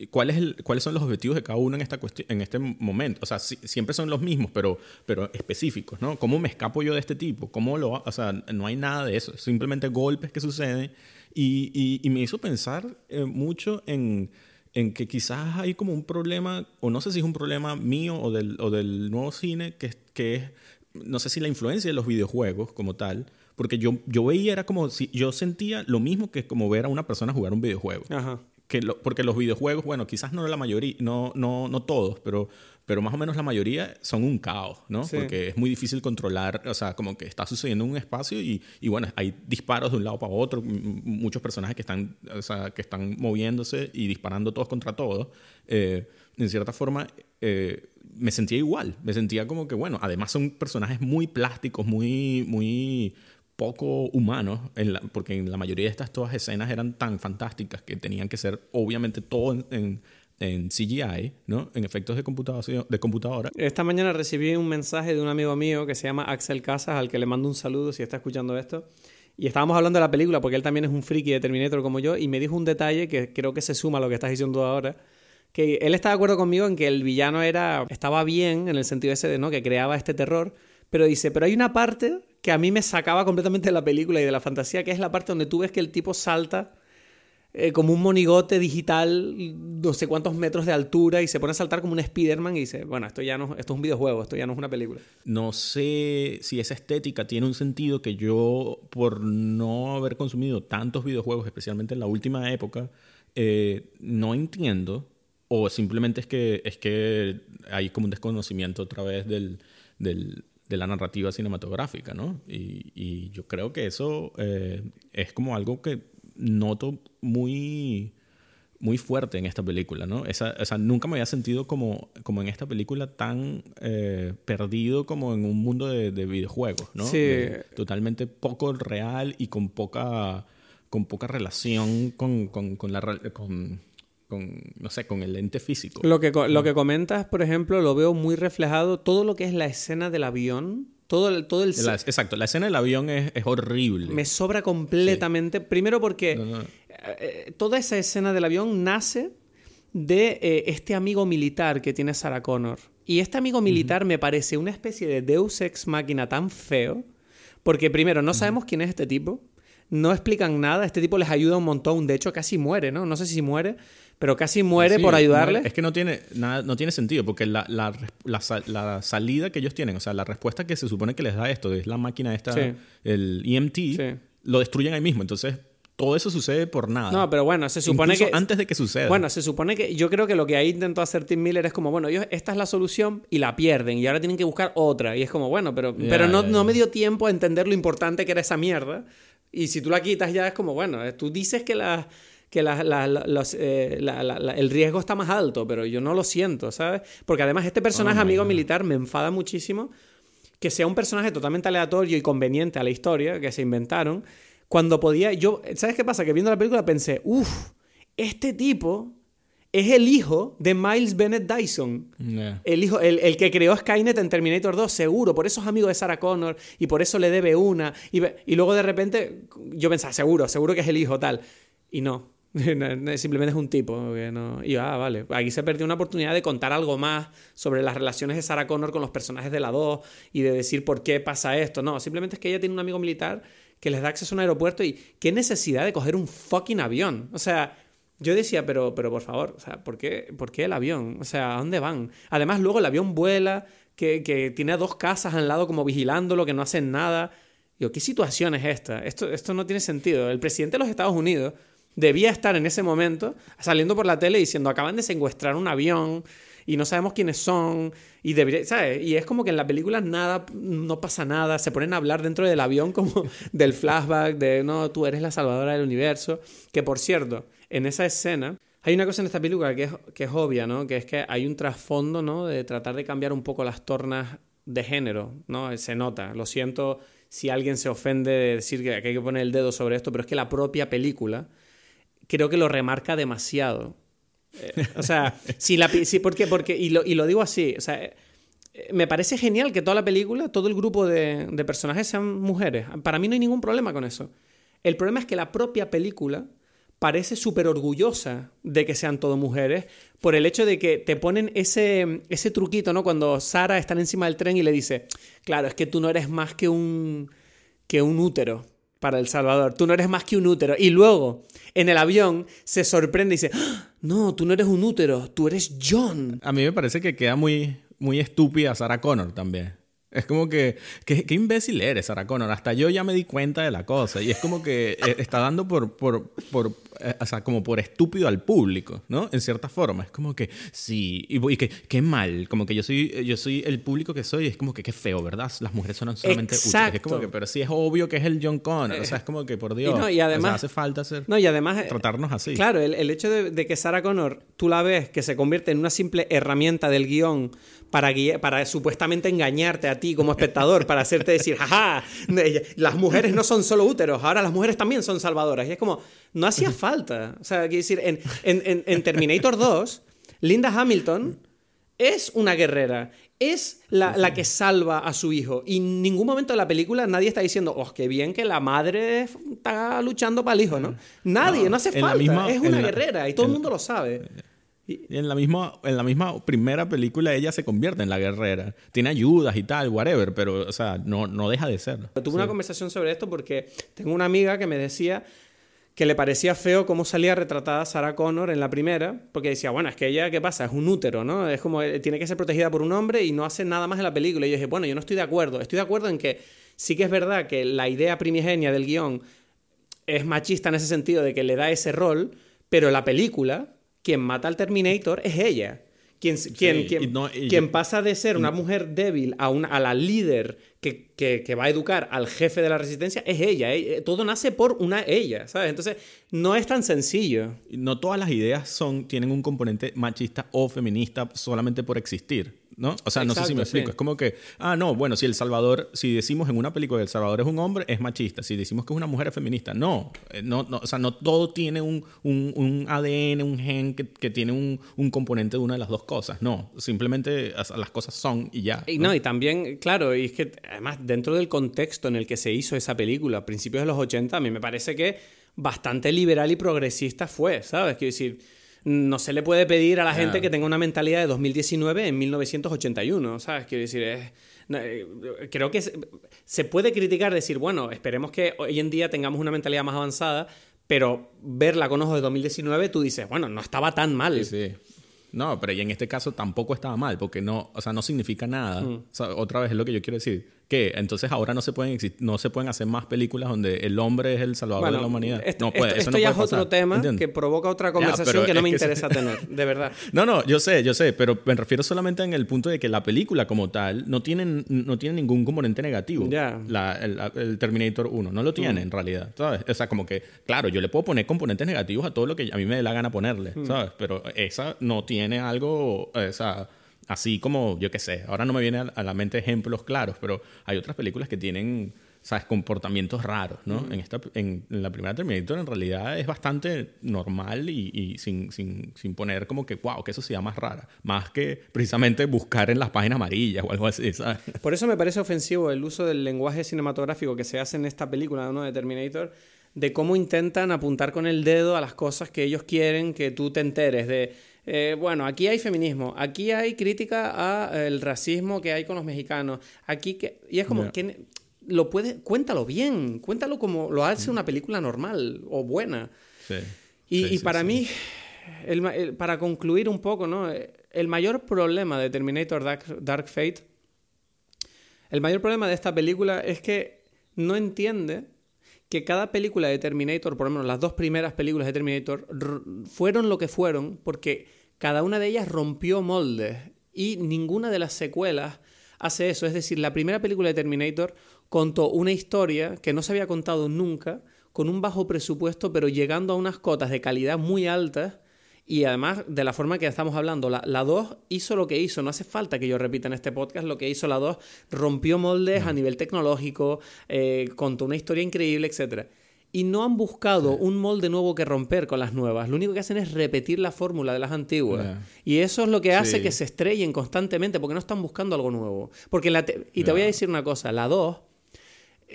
¿cuál es el, ¿cuáles son los objetivos de cada uno en, esta en este momento? O sea, siempre son los mismos, pero, pero específicos, ¿no? ¿Cómo me escapo yo de este tipo? ¿Cómo lo...? O sea, no hay nada de eso, simplemente golpes que suceden. Y, y, me hizo pensar eh, mucho en, en, que quizás hay como un problema, o no sé si es un problema mío o del, o del nuevo cine, que, que es, no sé si la influencia de los videojuegos como tal, porque yo, yo veía, era como si yo sentía lo mismo que como ver a una persona jugar un videojuego. Ajá. Que porque los videojuegos, bueno, quizás no la mayoría, no, no, no todos, pero pero más o menos la mayoría son un caos, ¿no? Porque es muy difícil controlar, o sea, como que está sucediendo en un espacio y, y, bueno, hay disparos de un lado para otro, muchos personajes que están, o sea, que están moviéndose y disparando todos contra todos. Eh, en cierta forma, eh, me sentía igual, me sentía como que, bueno, además son personajes muy plásticos, muy, muy poco humanos, porque en la mayoría de estas todas escenas eran tan fantásticas que tenían que ser obviamente todo en en CGI, ¿no? En efectos de, de computadora. Esta mañana recibí un mensaje de un amigo mío que se llama Axel Casas, al que le mando un saludo si está escuchando esto. Y estábamos hablando de la película porque él también es un friki de Terminator como yo y me dijo un detalle que creo que se suma a lo que estás diciendo ahora. Que él está de acuerdo conmigo en que el villano era estaba bien en el sentido ese de no que creaba este terror, pero dice, pero hay una parte que a mí me sacaba completamente de la película y de la fantasía, que es la parte donde tú ves que el tipo salta eh, como un monigote digital, no sé cuántos metros de altura, y se pone a saltar como un Spider-Man y dice, bueno, esto ya no, esto es un videojuego, esto ya no es una película. No sé si esa estética tiene un sentido que yo, por no haber consumido tantos videojuegos, especialmente en la última época, eh, no entiendo, o simplemente es que, es que hay como un desconocimiento otra vez del, de la narrativa cinematográfica, ¿no? Y, y yo creo que eso eh, es como algo que noto muy, muy fuerte en esta película, ¿no? Esa, o sea, nunca me había sentido como, como en esta película tan eh, perdido como en un mundo de, videojuegos, ¿no? Sí. totalmente poco real y con poca, con poca relación con, con, con la... Con, con, no sé, con el ente físico. Lo que, lo que comentas, por ejemplo, lo veo muy reflejado, todo lo que es la escena del avión, todo el, todo el... exacto, la escena del avión es, es horrible. Me sobra completamente. Primero porque eh, toda esa escena del avión nace de eh, este amigo militar que tiene Sarah Connor. Y este amigo militar me parece una especie de Deus ex máquina tan feo. Porque primero, no sabemos quién es este tipo. No explican nada. Este tipo les ayuda un montón. De hecho, casi muere, ¿no? No sé si muere pero casi muere por ayudarle. Es que no tiene, nada, no tiene sentido, porque la, la, la, salida que ellos tienen, o sea, la respuesta que se supone que les da esto, es la máquina esta, el EMT, lo destruyen ahí mismo. Entonces, todo eso sucede por nada. No, pero bueno, se supone que... antes de que suceda. Bueno, se supone que... Yo creo que lo que ahí intentó hacer Tim Miller es como, bueno, ellos, esta es la solución y la pierden y ahora tienen que buscar otra. Y es como, bueno, pero, pero no, no me dio tiempo a entender lo importante que era esa mierda. Y si tú la quitas ya es como, bueno, tú dices que la que eh, el riesgo está más alto, pero yo no lo siento, ¿sabes? Porque además este personaje oh amigo militar me enfada muchísimo que sea un personaje totalmente aleatorio y conveniente a la historia que se inventaron, Cuando podía, yo, ¿sabes qué pasa? Que viendo la película pensé, uff, este tipo es el hijo de Miles Bennett Dyson. Yeah. El, hijo, el, el que creó Skynet en Terminator 2, seguro. Por eso es amigo de Sarah Connor y por eso le debe una. Y, y luego de repente yo pensaba, seguro, seguro que es el hijo tal. Y no, Simplemente es un tipo. que no- Y ah, vale. Aquí se perdió una oportunidad de contar algo más sobre las relaciones de Sarah Connor con los personajes de la 2 y de decir por qué pasa esto. No, simplemente es que ella tiene un amigo militar que les da acceso a un aeropuerto y qué necesidad de coger un fucking avión. O sea, yo decía, pero, pero por favor, o sea, ¿por qué, ¿por qué el avión? O sea, ¿a dónde van? Además, luego el avión vuela, que, que tiene dos casas al lado como vigilándolo, que no hacen nada. Digo, ¿qué situación es esta? Esto, esto no tiene sentido. El presidente de los Estados Unidos debía estar en ese momento saliendo por la tele diciendo, acaban de secuestrar un avión y no sabemos quiénes son y ¿sabes? Y es como que en la película nada, no pasa nada, se ponen a hablar dentro del avión como del flashback de, no, tú eres la salvadora del universo, que por cierto, en esa escena hay una cosa en esta película que es, que es obvia, ¿no? Que es que hay un trasfondo, ¿no? De tratar de cambiar un poco las tornas de género, ¿no? Se nota, lo siento si alguien se ofende de decir que hay que poner el dedo sobre esto, pero es que la propia película creo que lo remarca demasiado. Eh, o sea, si la. Porque, y lo, y lo digo así, o sea, eh, me parece genial que toda la película, todo el grupo de, de personajes sean mujeres. Para mí no hay ningún problema con eso. El problema es que la propia película parece súper orgullosa de que sean todo mujeres por el hecho de que te ponen ese, ese truquito, ¿no? Cuando Sara está encima del tren y le dice, claro, es que tú no eres más que un, que un útero para El Salvador. Tú no eres más que un útero. Y luego, en el avión, se sorprende y dice, "Ah, no, tú no eres un útero, tú eres John. A mí me parece que queda muy, muy estúpida Sarah Connor también. Es como que, qué imbécil eres, Sarah Connor. Hasta yo ya me di cuenta de la cosa. Y es como que eh, está dando por, por, por eh, o sea, como por estúpido al público, ¿no? En cierta forma. Es como que, sí, y, y que, qué mal. Como que yo soy, yo soy el público que soy. Es como que qué feo, ¿verdad? Las mujeres son solamente útiles. Es como Exacto. que, pero sí es obvio que es el John Connor. O sea, es como que, por Dios. no, y además- o sea, hace falta hacer, No, y además... eh, tratarnos así. Claro, el, el hecho de, de que Sarah Connor, tú la ves que se convierte en una simple herramienta del guion para, para supuestamente engañarte a ti como espectador, para hacerte decir, jaja, las mujeres no son solo úteros, ahora las mujeres también son salvadoras. Y es como, no hacía falta. O sea, quiero decir, en, en- Terminator 2, Linda Hamilton es una guerrera. Es la, la que salva a su hijo. Y en ningún momento de la película nadie está diciendo, oh, qué bien que la madre está luchando para el hijo, ¿no? Nadie, no, No, hace falta. misma- es una la- guerrera y todo el mundo lo sabe. Y en la, misma, en la misma primera película ella se convierte en la guerrera. Tiene ayudas y tal, whatever, pero, o sea, no, no deja de ser. Tuve una conversación sobre esto porque tengo una amiga que me decía que le parecía feo cómo salía retratada Sarah Connor en la primera, porque decía, bueno, es que ella, ¿qué pasa? Es un útero, ¿no? Es como, eh, tiene que ser protegida por un hombre y no hace nada más en la película. Y yo dije, bueno, yo no estoy de acuerdo. Estoy de acuerdo en que sí que es verdad que la idea primigenia del guion es machista en ese sentido de que le da ese rol, pero la película, quien mata al Terminator es ella. Quien, quien, y quien, no- quien pasa de ser una mujer débil a, una, a la líder que, que- que va a educar al jefe de la resistencia es ella. eh, Todo nace por una ella, ¿sabes? Entonces, no es tan sencillo. No todas las ideas son, tienen un componente machista o feminista solamente por existir, ¿no? O sea, no sé si me sí. explico. Es como que, ah, no, bueno, si El Salvador, si decimos en una película que El Salvador es un hombre, es machista. Si decimos que es una mujer, es feminista. No, eh, no, no o sea, no todo tiene un, un- un ADN, un gen que, que tiene un, un componente de una de las dos cosas. No, simplemente las cosas son y ya. Y no, y también, claro, y es que además dentro del contexto en el que se hizo esa película, a principios de los 80, a mí me parece que bastante liberal y progresista fue, ¿sabes? Quiero decir, no se le puede pedir a la gente que tenga una mentalidad de 2019 en 1981, ¿sabes? Quiero decir, es... no, eh, Creo que se, se puede criticar, decir, bueno, esperemos que hoy en día tengamos una mentalidad más avanzada, pero verla con ojos de 2019, tú dices, bueno, no estaba tan mal. Sí, sí. No, pero y en este caso tampoco estaba mal, porque no, o sea, no significa nada. Mm. O sea, otra vez es lo que yo quiero decir. Que entonces ahora no se pueden no se pueden hacer más películas donde el hombre es el salvador de la humanidad. Esto, no puede, esto- esto no ya puede es otro pasar, tema ¿entiendes? que provoca otra Ya, conversación pero que no me que se- interesa tener, de verdad. No, no, yo sé, yo sé, pero me refiero solamente en el punto de que la película como tal no tiene, no tiene ningún componente negativo. Ya. La- el, el Terminator 1 no lo tiene en realidad, ¿sabes? O sea, como que, claro, yo le puedo poner componentes negativos a todo lo que a mí me dé la gana ponerle, ¿sabes? Pero esa no tiene algo, o sea, así como, yo qué sé, ahora no me vienen a la mente ejemplos claros, pero hay otras películas que tienen ¿sabes? Comportamientos raros, ¿no? En, esta, en, la primera Terminator en realidad es bastante normal y, y sin, sin, sin, poner como que, wow, que eso sea más rara. Más que precisamente buscar en las páginas amarillas o algo así, ¿sabes? Por eso me parece ofensivo el uso del lenguaje cinematográfico que se hace en esta película, ¿no? De Terminator, de cómo intentan apuntar con el dedo a las cosas que ellos quieren que tú te enteres de... Eh, bueno, aquí hay feminismo, aquí hay crítica al racismo que hay con los mexicanos, aquí que... Y es como, que lo puede, cuéntalo bien, cuéntalo como lo hace una película normal o buena. Sí. Y, para mí, para concluir un poco, ¿no? El mayor problema de Terminator Dark, Fate, el mayor problema de esta película es que no entiende que cada película de Terminator, por lo menos las dos primeras películas de Terminator, fueron lo que fueron porque cada una de ellas rompió moldes y ninguna de las secuelas hace eso. Es decir, la primera película de Terminator contó una historia que no se había contado nunca, con un bajo presupuesto, pero llegando a unas cotas de calidad muy altas. Y además, de la forma que estamos hablando, la, 2 hizo lo que hizo. No hace falta que yo repita en este podcast lo que hizo la 2. Rompió moldes a nivel tecnológico, eh, contó una historia increíble, etc. Y no han buscado un molde nuevo que romper con las nuevas. Lo único que hacen es repetir la fórmula de las antiguas. Y eso es lo que hace que se estrellen constantemente, porque no están buscando algo nuevo. Porque la y te voy a decir una cosa, la 2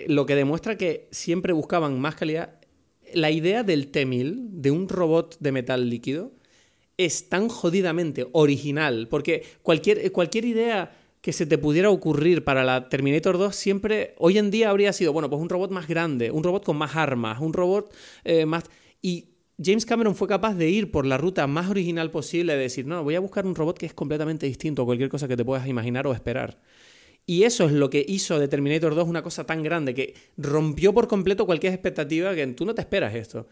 lo que demuestra que siempre buscaban más calidad. La idea del T-1000, de un robot de metal líquido, es tan jodidamente original, porque cualquier, cualquier idea que se te pudiera ocurrir para la Terminator 2 siempre, hoy en día habría sido, bueno, pues un robot más grande, un robot con más armas, un robot eh, más... Y James Cameron fue capaz de ir por la ruta más original posible, de decir, no, voy a buscar un robot que es completamente distinto a cualquier cosa que te puedas imaginar o esperar. Y eso es lo que hizo de Terminator 2 una cosa tan grande que rompió por completo cualquier expectativa que tú no te esperas esto.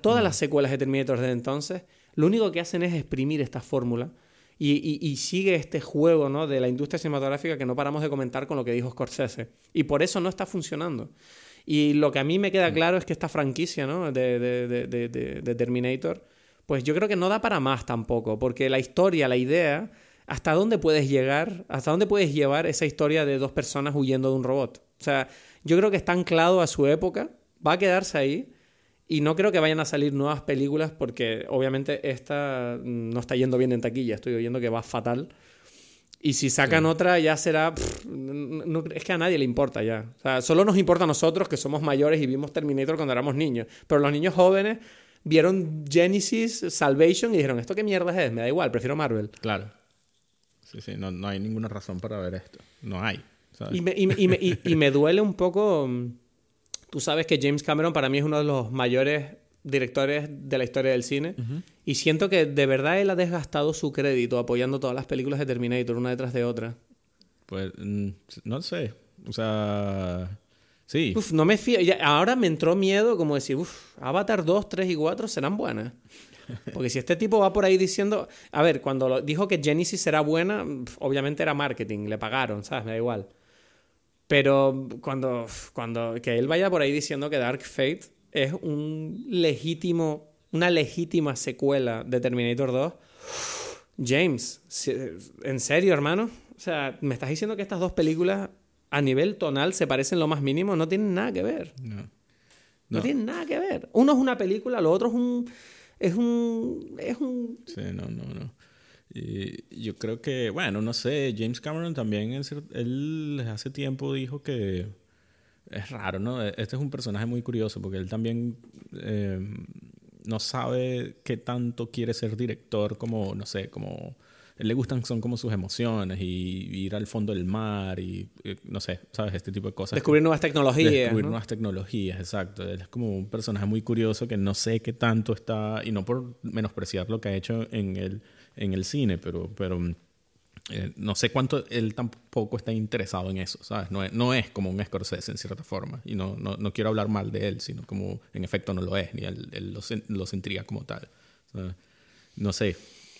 todas las secuelas de Terminator desde entonces lo único que hacen es exprimir esta fórmula y, sigue este juego ¿no? de la industria cinematográfica que no paramos de comentar con lo que dijo Scorsese. Y por eso no está funcionando. Y lo que a mí me queda claro es que esta franquicia ¿no? de, de Terminator, pues yo creo que no da para más tampoco, porque la historia, la idea ¿hasta dónde puedes llegar? ¿Hasta dónde puedes llevar esa historia de dos personas huyendo de un robot? O sea, yo creo que está anclado a su época, va a quedarse ahí. Y no creo que vayan a salir nuevas películas porque obviamente esta no está yendo bien en taquilla. Estoy oyendo que va fatal. Y si sacan otra ya será... es que a nadie le importa ya. O sea, solo nos importa a nosotros que somos mayores y vimos Terminator cuando éramos niños. Pero los niños jóvenes vieron Genesis, Salvation y dijeron, ¿esto qué mierda es? Me da igual, prefiero Marvel. Claro. Sí, sí, no, no hay ninguna razón para ver esto. No hay. Y, me, y, y, y, me duele un poco. Tú sabes que James Cameron para mí es uno de los mayores directores de la historia del cine. Y siento que de verdad él ha desgastado su crédito apoyando todas las películas de Terminator una detrás de otra. Pues mm, no sé. O sea. Sí. Uf, no me fío. Ahora me entró miedo como decir, uff, Avatar 2, 3 y 4 serán buenas. Porque si este tipo va por ahí diciendo, a ver, cuando dijo que Genesis será buena, obviamente era marketing, le pagaron, ¿sabes? Me da igual. Pero cuando, cuando que él vaya por ahí diciendo que Dark Fate es un legítimo, una legítima secuela de Terminator 2, James, ¿en serio, hermano? O sea, ¿me estás diciendo que estas dos películas a nivel tonal se parecen lo más mínimo? No tienen nada que ver. No. No, no tienen nada que ver. Uno es una película, lo otro es un es un... Es un... Sí, no, no, no. Y yo creo que, bueno, no sé, James Cameron también, él hace tiempo dijo que es raro, ¿no? E, este es un personaje muy curioso porque él también eh, no sabe qué tanto quiere ser director como, no sé, como él le gustan son como sus emociones y, ir al fondo del mar y, no sé, ¿sabes? Este tipo de cosas. Descubrir nuevas tecnologías. Descubrir nuevas tecnologías, exacto. Él es como un personaje muy curioso que no sé qué tanto está, y no por menospreciar lo que ha hecho en el, en el cine, pero, pero eh, no sé cuánto él tampoco está interesado en eso, ¿sabes? No es, no es como un Scorsese en cierta forma. Y no, no, no, quiero hablar mal de él, sino como en efecto no lo es, ni él, lo, lo, sentiría como tal. no sé,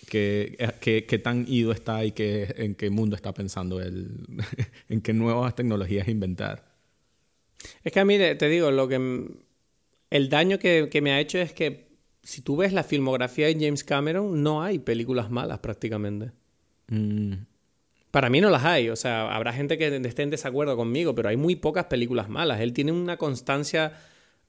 qué, qué, tan ido está y qué, en qué mundo está pensando él, en qué nuevas tecnologías inventar. Es que a mí, te digo, lo que el daño que, me ha hecho es que si tú ves la filmografía de James Cameron, no hay películas malas prácticamente. Mm. Para mí no las hay, o sea, habrá gente que esté en desacuerdo conmigo, pero hay muy pocas películas malas. Él tiene una constancia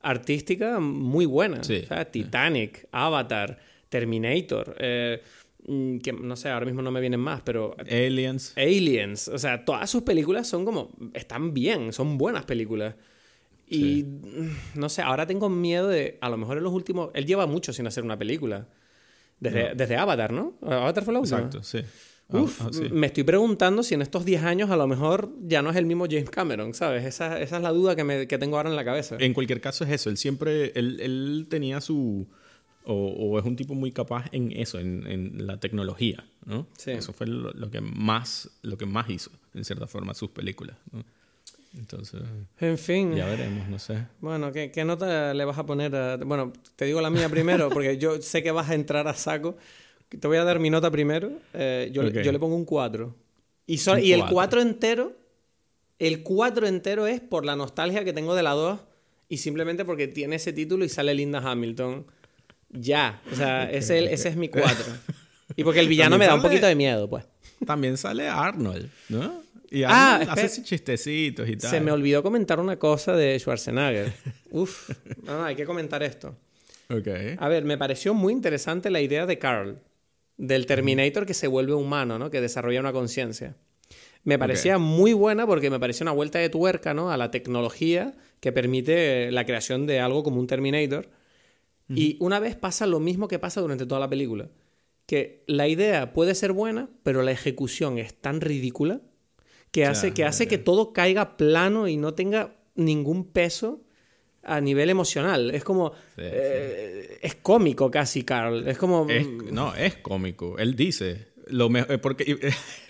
artística muy buena. Sí. O sea, Titanic, Avatar, Terminator, eh, mm, que no sé, ahora mismo no me vienen más, pero Aliens. Aliens, o sea, todas sus películas son como, están bien, son buenas películas. Y mm, no sé, ahora tengo miedo de, a lo mejor en los últimos, él lleva mucho sin hacer una película. Desde, No. desde Avatar, ¿no? Avatar fue la última. Exacto, sí. Ah, Uf, ah, sí. me estoy preguntando si en estos 10 años a lo mejor ya no es el mismo James Cameron, ¿sabes? Esa, esa es la duda que, me, que tengo ahora en la cabeza. En cualquier caso es eso. Él siempre, él, él tenía su... O, o es un tipo muy capaz en eso, en, en la tecnología, ¿no? Sí. Eso fue lo, lo que más, lo que más hizo, en cierta forma, sus películas, ¿no? Entonces, En fin. ya veremos, no sé. Bueno, ¿qué, qué nota le vas a poner? a- Bueno, te digo la mía primero, porque yo sé que vas a entrar a saco. Te voy a dar mi nota primero. Eh, yo, yo le pongo un 4. Y, so- Un y el cuatro. 4 entero, el 4 entero es por la nostalgia que tengo de la 2 y simplemente porque tiene ese título y sale Linda Hamilton. Ya, o sea, ese, es el- ese es mi 4. Y porque el villano me da un poquito de miedo, pues. También sale Arnold, ¿no? Y Ah, hace chistecitos y tal. Se me olvidó comentar una cosa de Schwarzenegger. Uf, no, no, hay que comentar esto. Ok. A ver, me pareció muy interesante la idea de Carl, del Terminator que se vuelve humano, ¿no? Que desarrolla una conciencia. Me parecía muy buena porque me parecía una vuelta de tuerca, ¿no? A la tecnología que permite la creación de algo como un Terminator. Y una vez pasa lo mismo que pasa durante toda la película. Que la idea puede ser buena, pero la ejecución es tan ridícula que hace, que, hace que todo caiga plano y no tenga ningún peso a nivel emocional. Es como... Sí, eh, Es cómico casi, Carl. Es como... Es- no, es cómico. Él dice. Lo mejor, porque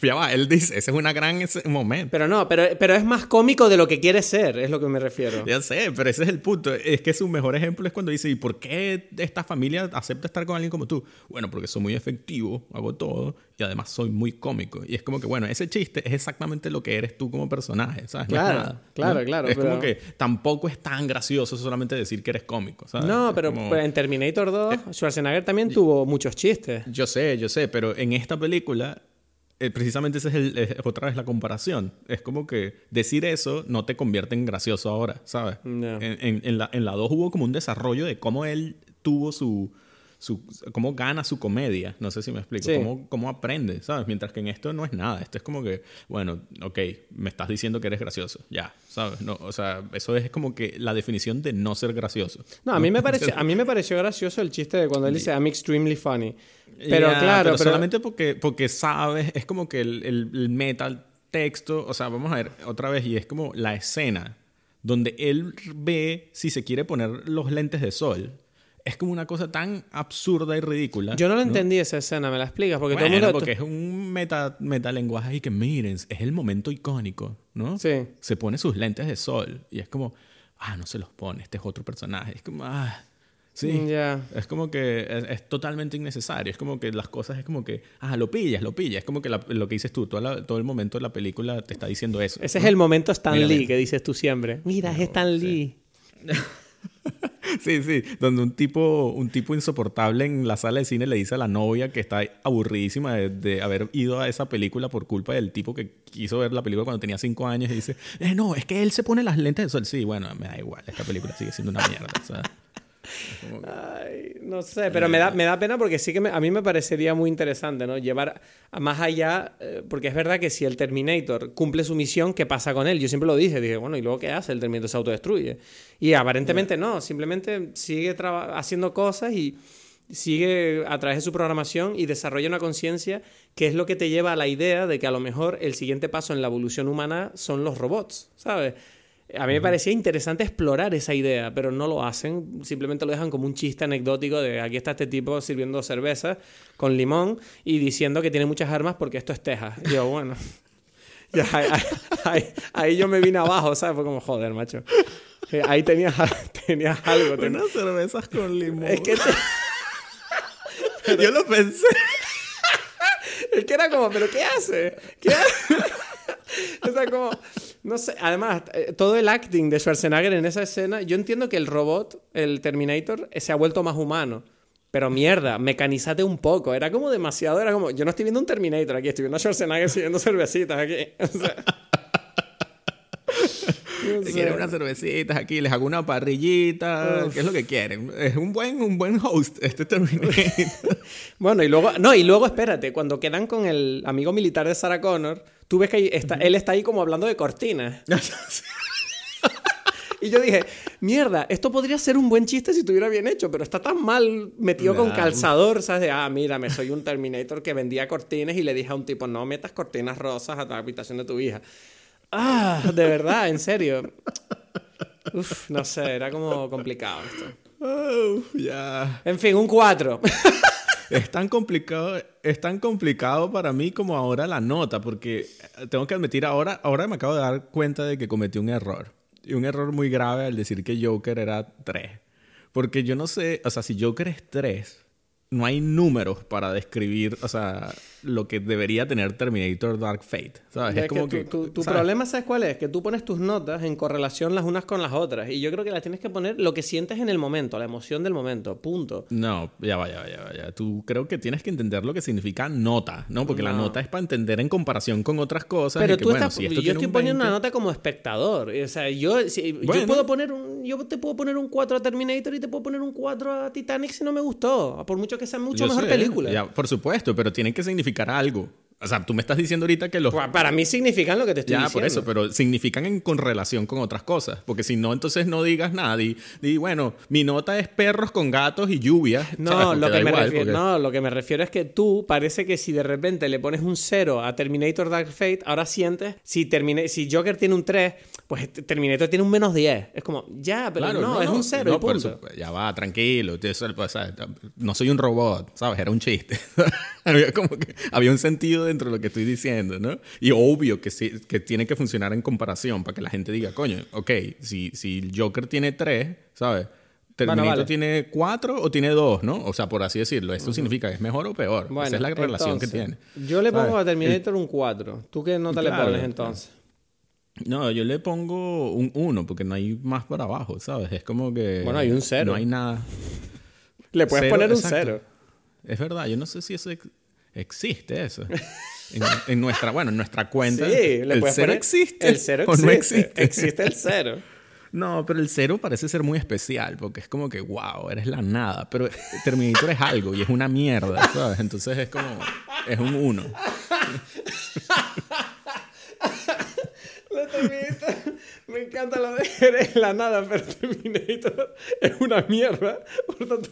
ya va, él dice, ese es una gran momento. Pero no, pero, pero es más cómico de lo que quiere ser, es lo que me refiero. Ya sé, pero ese es el punto. Es que su mejor ejemplo es cuando dice, ¿y por qué esta familia acepta estar con alguien como tú? Bueno, porque soy muy efectivo, hago todo y además soy muy cómico. Y es como que, bueno, ese chiste es exactamente lo que eres tú como personaje, ¿sabes? No es Claro, nada, claro, ¿no? claro, Es pero- como que tampoco es tan gracioso solamente decir que eres cómico, ¿sabes? No, pero como- en Terminator 2, Schwarzenegger también tuvo muchos chistes. Yo sé, yo sé, pero en esta película, eh, precisamente esa es, el- es otra vez la comparación. Es como que decir eso no te convierte en gracioso ahora, ¿sabes? No. En, en- en la, en la 2 hubo como un desarrollo de cómo él tuvo su, su... cómo gana su comedia. No sé si me explico. Sí. Cómo, cómo aprende, ¿sabes? Mientras que en esto no es nada. Esto es como que, bueno, ok, me estás diciendo que eres gracioso. Ya, ¿sabes? No, o sea, eso es como que la definición de no ser gracioso. No, a mí me pareció, a mí me pareció gracioso el chiste de cuando él dice I'm extremely funny. Pero Ya, claro, pero pero, solamente porque, porque sabes, es como que el, el, el metal texto, o sea, vamos a ver otra vez, y es como la escena donde él ve si se quiere poner los lentes de sol. Es como una cosa tan absurda y ridícula. yo no lo entendí esa escena, ¿me la explicas? Porque Bueno, todo el mundo... porque es un meta, metalenguaje y que miren, es el momento icónico, ¿no? Sí. Se pone sus lentes de sol y es como, ah, no se los pone, este es otro personaje. Es como, ah, sí. Ya. Es como que es, es totalmente innecesario. Es como que las cosas es como que, ah, lo pillas, lo pillas. Es como que la- lo que dices tú, toda la- todo el momento de la película te está diciendo eso. Ese es el momento Stan Mira, Lee que dices tú siempre. Mira, es Stan Lee. Sí, sí, donde un tipo, un tipo insoportable en la sala de cine le dice a la novia que está aburridísima de, de haber ido a esa película por culpa del tipo que quiso ver la película cuando tenía cinco años y dice, eh, no, es que él se pone las lentes de sol. Sí, bueno, me da igual, esta película sigue siendo una mierda. o sea. Ay, no sé, pero me da, me da pena porque sí que me- a mí me parecería muy interesante, ¿no? Llevar a más allá, eh, porque es verdad que si el Terminator cumple su misión, ¿qué pasa con él? Yo siempre lo dije, dije, bueno, ¿y luego qué hace? El Terminator se autodestruye. Y aparentemente no, simplemente sigue haciendo cosas y sigue a través de su programación y desarrolla una conciencia que es lo que te lleva a la idea de que a lo mejor el siguiente paso en la evolución humana son los robots, ¿sabes? A mí me parecía interesante explorar esa idea, pero no lo hacen. Simplemente lo dejan como un chiste anecdótico de aquí está este tipo sirviendo cerveza con limón y diciendo que tiene muchas armas porque esto es Texas. Y yo, bueno. Ya, ahí, ahí- ahí yo me vine abajo, ¿sabes? Fue como, joder, macho. Eh, Ahí tenías, tenías algo. ten- Unas cervezas con limón. Es que, te- yo lo pensé. es que era como, ¿pero qué hace? ¿Qué hace? o sea, como, no sé, además, eh, todo el acting de Schwarzenegger en esa escena, yo entiendo que el robot, el Terminator, eh, se ha vuelto más humano. Pero mierda, mecanízate un poco. Era como demasiado, era como, yo no estoy viendo un Terminator aquí, estoy viendo a Schwarzenegger sirviendo cervecitas aquí. O sea, sé. Quieren unas cervecitas aquí, les hago una parrillita. ¿Qué es lo que quieren? Es un buen, un buen host, este Terminator. Bueno, y luego, no, y luego espérate, cuando quedan con el amigo militar de Sarah Connor, tú ves que está, él está ahí como hablando de cortinas. Y yo dije, mierda, esto podría ser un buen chiste si estuviera bien hecho, pero está tan mal metido con Nah. calzador, ¿sabes? De, ah, mira, me soy un Terminator que vendía cortinas y le dije a un tipo, no metas cortinas rosas a la habitación de tu hija. Ah, de verdad, en serio. Uf, no sé, era como complicado esto. Oh, ya. En fin, un 4. Es tan complicado, es tan complicado para mí como ahora la nota, porque tengo que admitir ahora, ahora me acabo de dar cuenta de que cometí un error. Y un error muy grave al decir que Joker era 3. Porque yo no sé, o sea, si Joker es 3, no hay números para describir, o sea, lo que debería tener Terminator Dark Fate. ¿Sabes? Es Es como que que. tu, problema, ¿sabes cuál es? Que tú pones tus notas en correlación las unas con las otras. Y yo creo que las tienes que poner lo que sientes en el momento, la emoción del momento. Punto. No, ya va, ya va, ya va, ya. Tú creo que tienes que entender lo que significa nota, ¿no? Porque la No. nota es para entender en comparación con otras cosas. Pero y que, tú bueno, estás. si esto yo estoy un poniendo 20, una nota como espectador. O sea, yo, si- yo Bueno. puedo poner un. Yo te puedo poner un 4 a Terminator y te puedo poner un 4 a Titanic si no me gustó. Por mucho que sea mucho Yo mejor sé, película. ya, por supuesto, pero tiene que significar algo. O sea, tú me estás diciendo ahorita que los... Pa- Para mí significan lo que te estoy Ya, diciendo. por eso, pero significan en con relación con otras cosas. Porque si no, entonces no digas nada. Di, di, bueno, mi nota es perros con gatos y lluvia. ¿sabes? No, lo que, me igual, refiero, porque- no, lo que me refiero es que tú parece que si de repente le pones un 0 a Terminator Dark Fate, ahora sientes, si, Termina- si Joker tiene un 3, pues Terminator tiene un menos 10. Es como, ya, pero Claro, no, es un 0 no, y punto. ya va, tranquilo. No soy un robot, ¿sabes? Era un chiste. había como que había un sentido dentro de lo que estoy diciendo, ¿no? Y obvio que, sí, que tiene que funcionar en comparación para que la gente diga, coño, ok, si, si el Joker tiene 3, ¿sabes? ¿Terminator vale. tiene 4 o tiene 2, ¿no? O sea, por así decirlo. Esto significa que es mejor o peor. Bueno, Esa es la relación que tiene. Yo le pongo ¿sabes? a Terminator un 4. ¿Tú qué nota Claro, le pones entonces? No, yo le pongo un 1 porque no hay más para abajo, ¿sabes? Es como que... Bueno, hay un cero. No hay nada... Le puedes Cero, poner un exacto. 0. Es verdad, yo no sé si eso existe eso. En, en nuestra, bueno, en nuestra cuenta. Sí, le el cero poner- existe. El 0 o existe. no existe. Existe el 0. No, pero el cero parece ser muy especial porque es como que, wow, eres la nada. Pero Terminator es algo y es una mierda, ¿sabes? Entonces es como, es un uno. La Terminator, me encanta lo de eres la nada, pero Terminator es una mierda. Por tanto,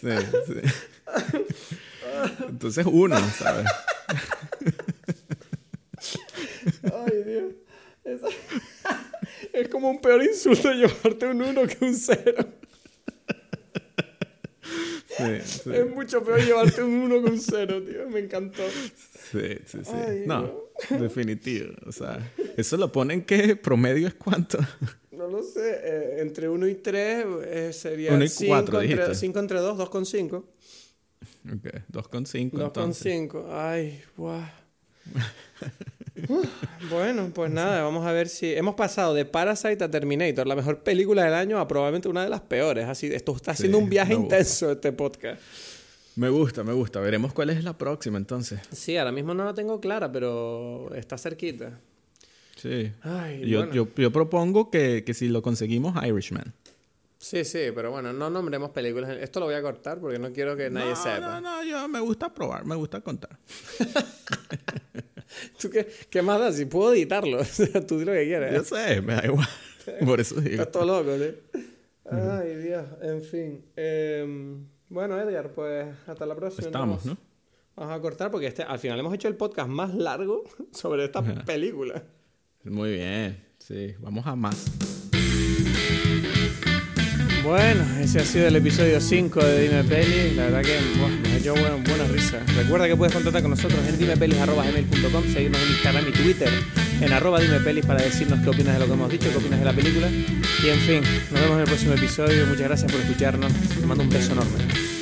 Sí, sí. Entonces uno, ¿sabes? ay Dios. Es como un peor insulto llevarte un 1 que un 0. Sí, sí, Es mucho peor llevarte un 1 que un 0, tío. Me encantó. sí, sí, sí. Ay, No, definitivo. O sea, eso lo ponen que promedio es cuánto. No lo sé. eh, entre 1 y 3 sería Uno y 5 cuatro, entre, dijiste. 5 entre 2, 2 con 5. Ok, 2,5 2 con entonces. 5. Ay, guau. Bueno, pues nada, vamos a ver si hemos pasado de Parasite a Terminator, la mejor película del año, a probablemente una de las peores. Así, esto está Sí, siendo un viaje intenso este podcast. Me gusta, me gusta. Veremos cuál es la próxima entonces. Sí, ahora mismo no la tengo clara, pero está cerquita. Sí. Ay, Yo, bueno. yo, yo propongo que, que si lo conseguimos, Irishman. Sí, sí, pero bueno, no nombremos películas. Esto lo voy a cortar porque no quiero que nadie no, sepa. no, no, yo me gusta probar, me gusta contar. ¿Tú qué, qué más da? Si puedo editarlo. Tú di lo que quieras. Yo sé, me da igual. Por eso digo. Estás todo loco, ¿sí? Ay, Dios. En fin. Em, bueno, Edgar, pues hasta la próxima. Estamos, ¿no? Vamos a cortar porque este, al final hemos hecho el podcast más largo sobre esta película. Muy bien. Sí, vamos a más. Bueno, ese ha sido el episodio 5 de Dime Peli. La verdad que nos ha hecho buena, risa. Recuerda que puedes contactar con nosotros en dimepelis.gmail.com, seguirnos en Instagram y Twitter en arroba dimepelis para decirnos qué opinas de lo que hemos dicho, qué opinas de la película. Y en fin, nos vemos en el próximo episodio. Muchas gracias por escucharnos. Te mando un beso enorme.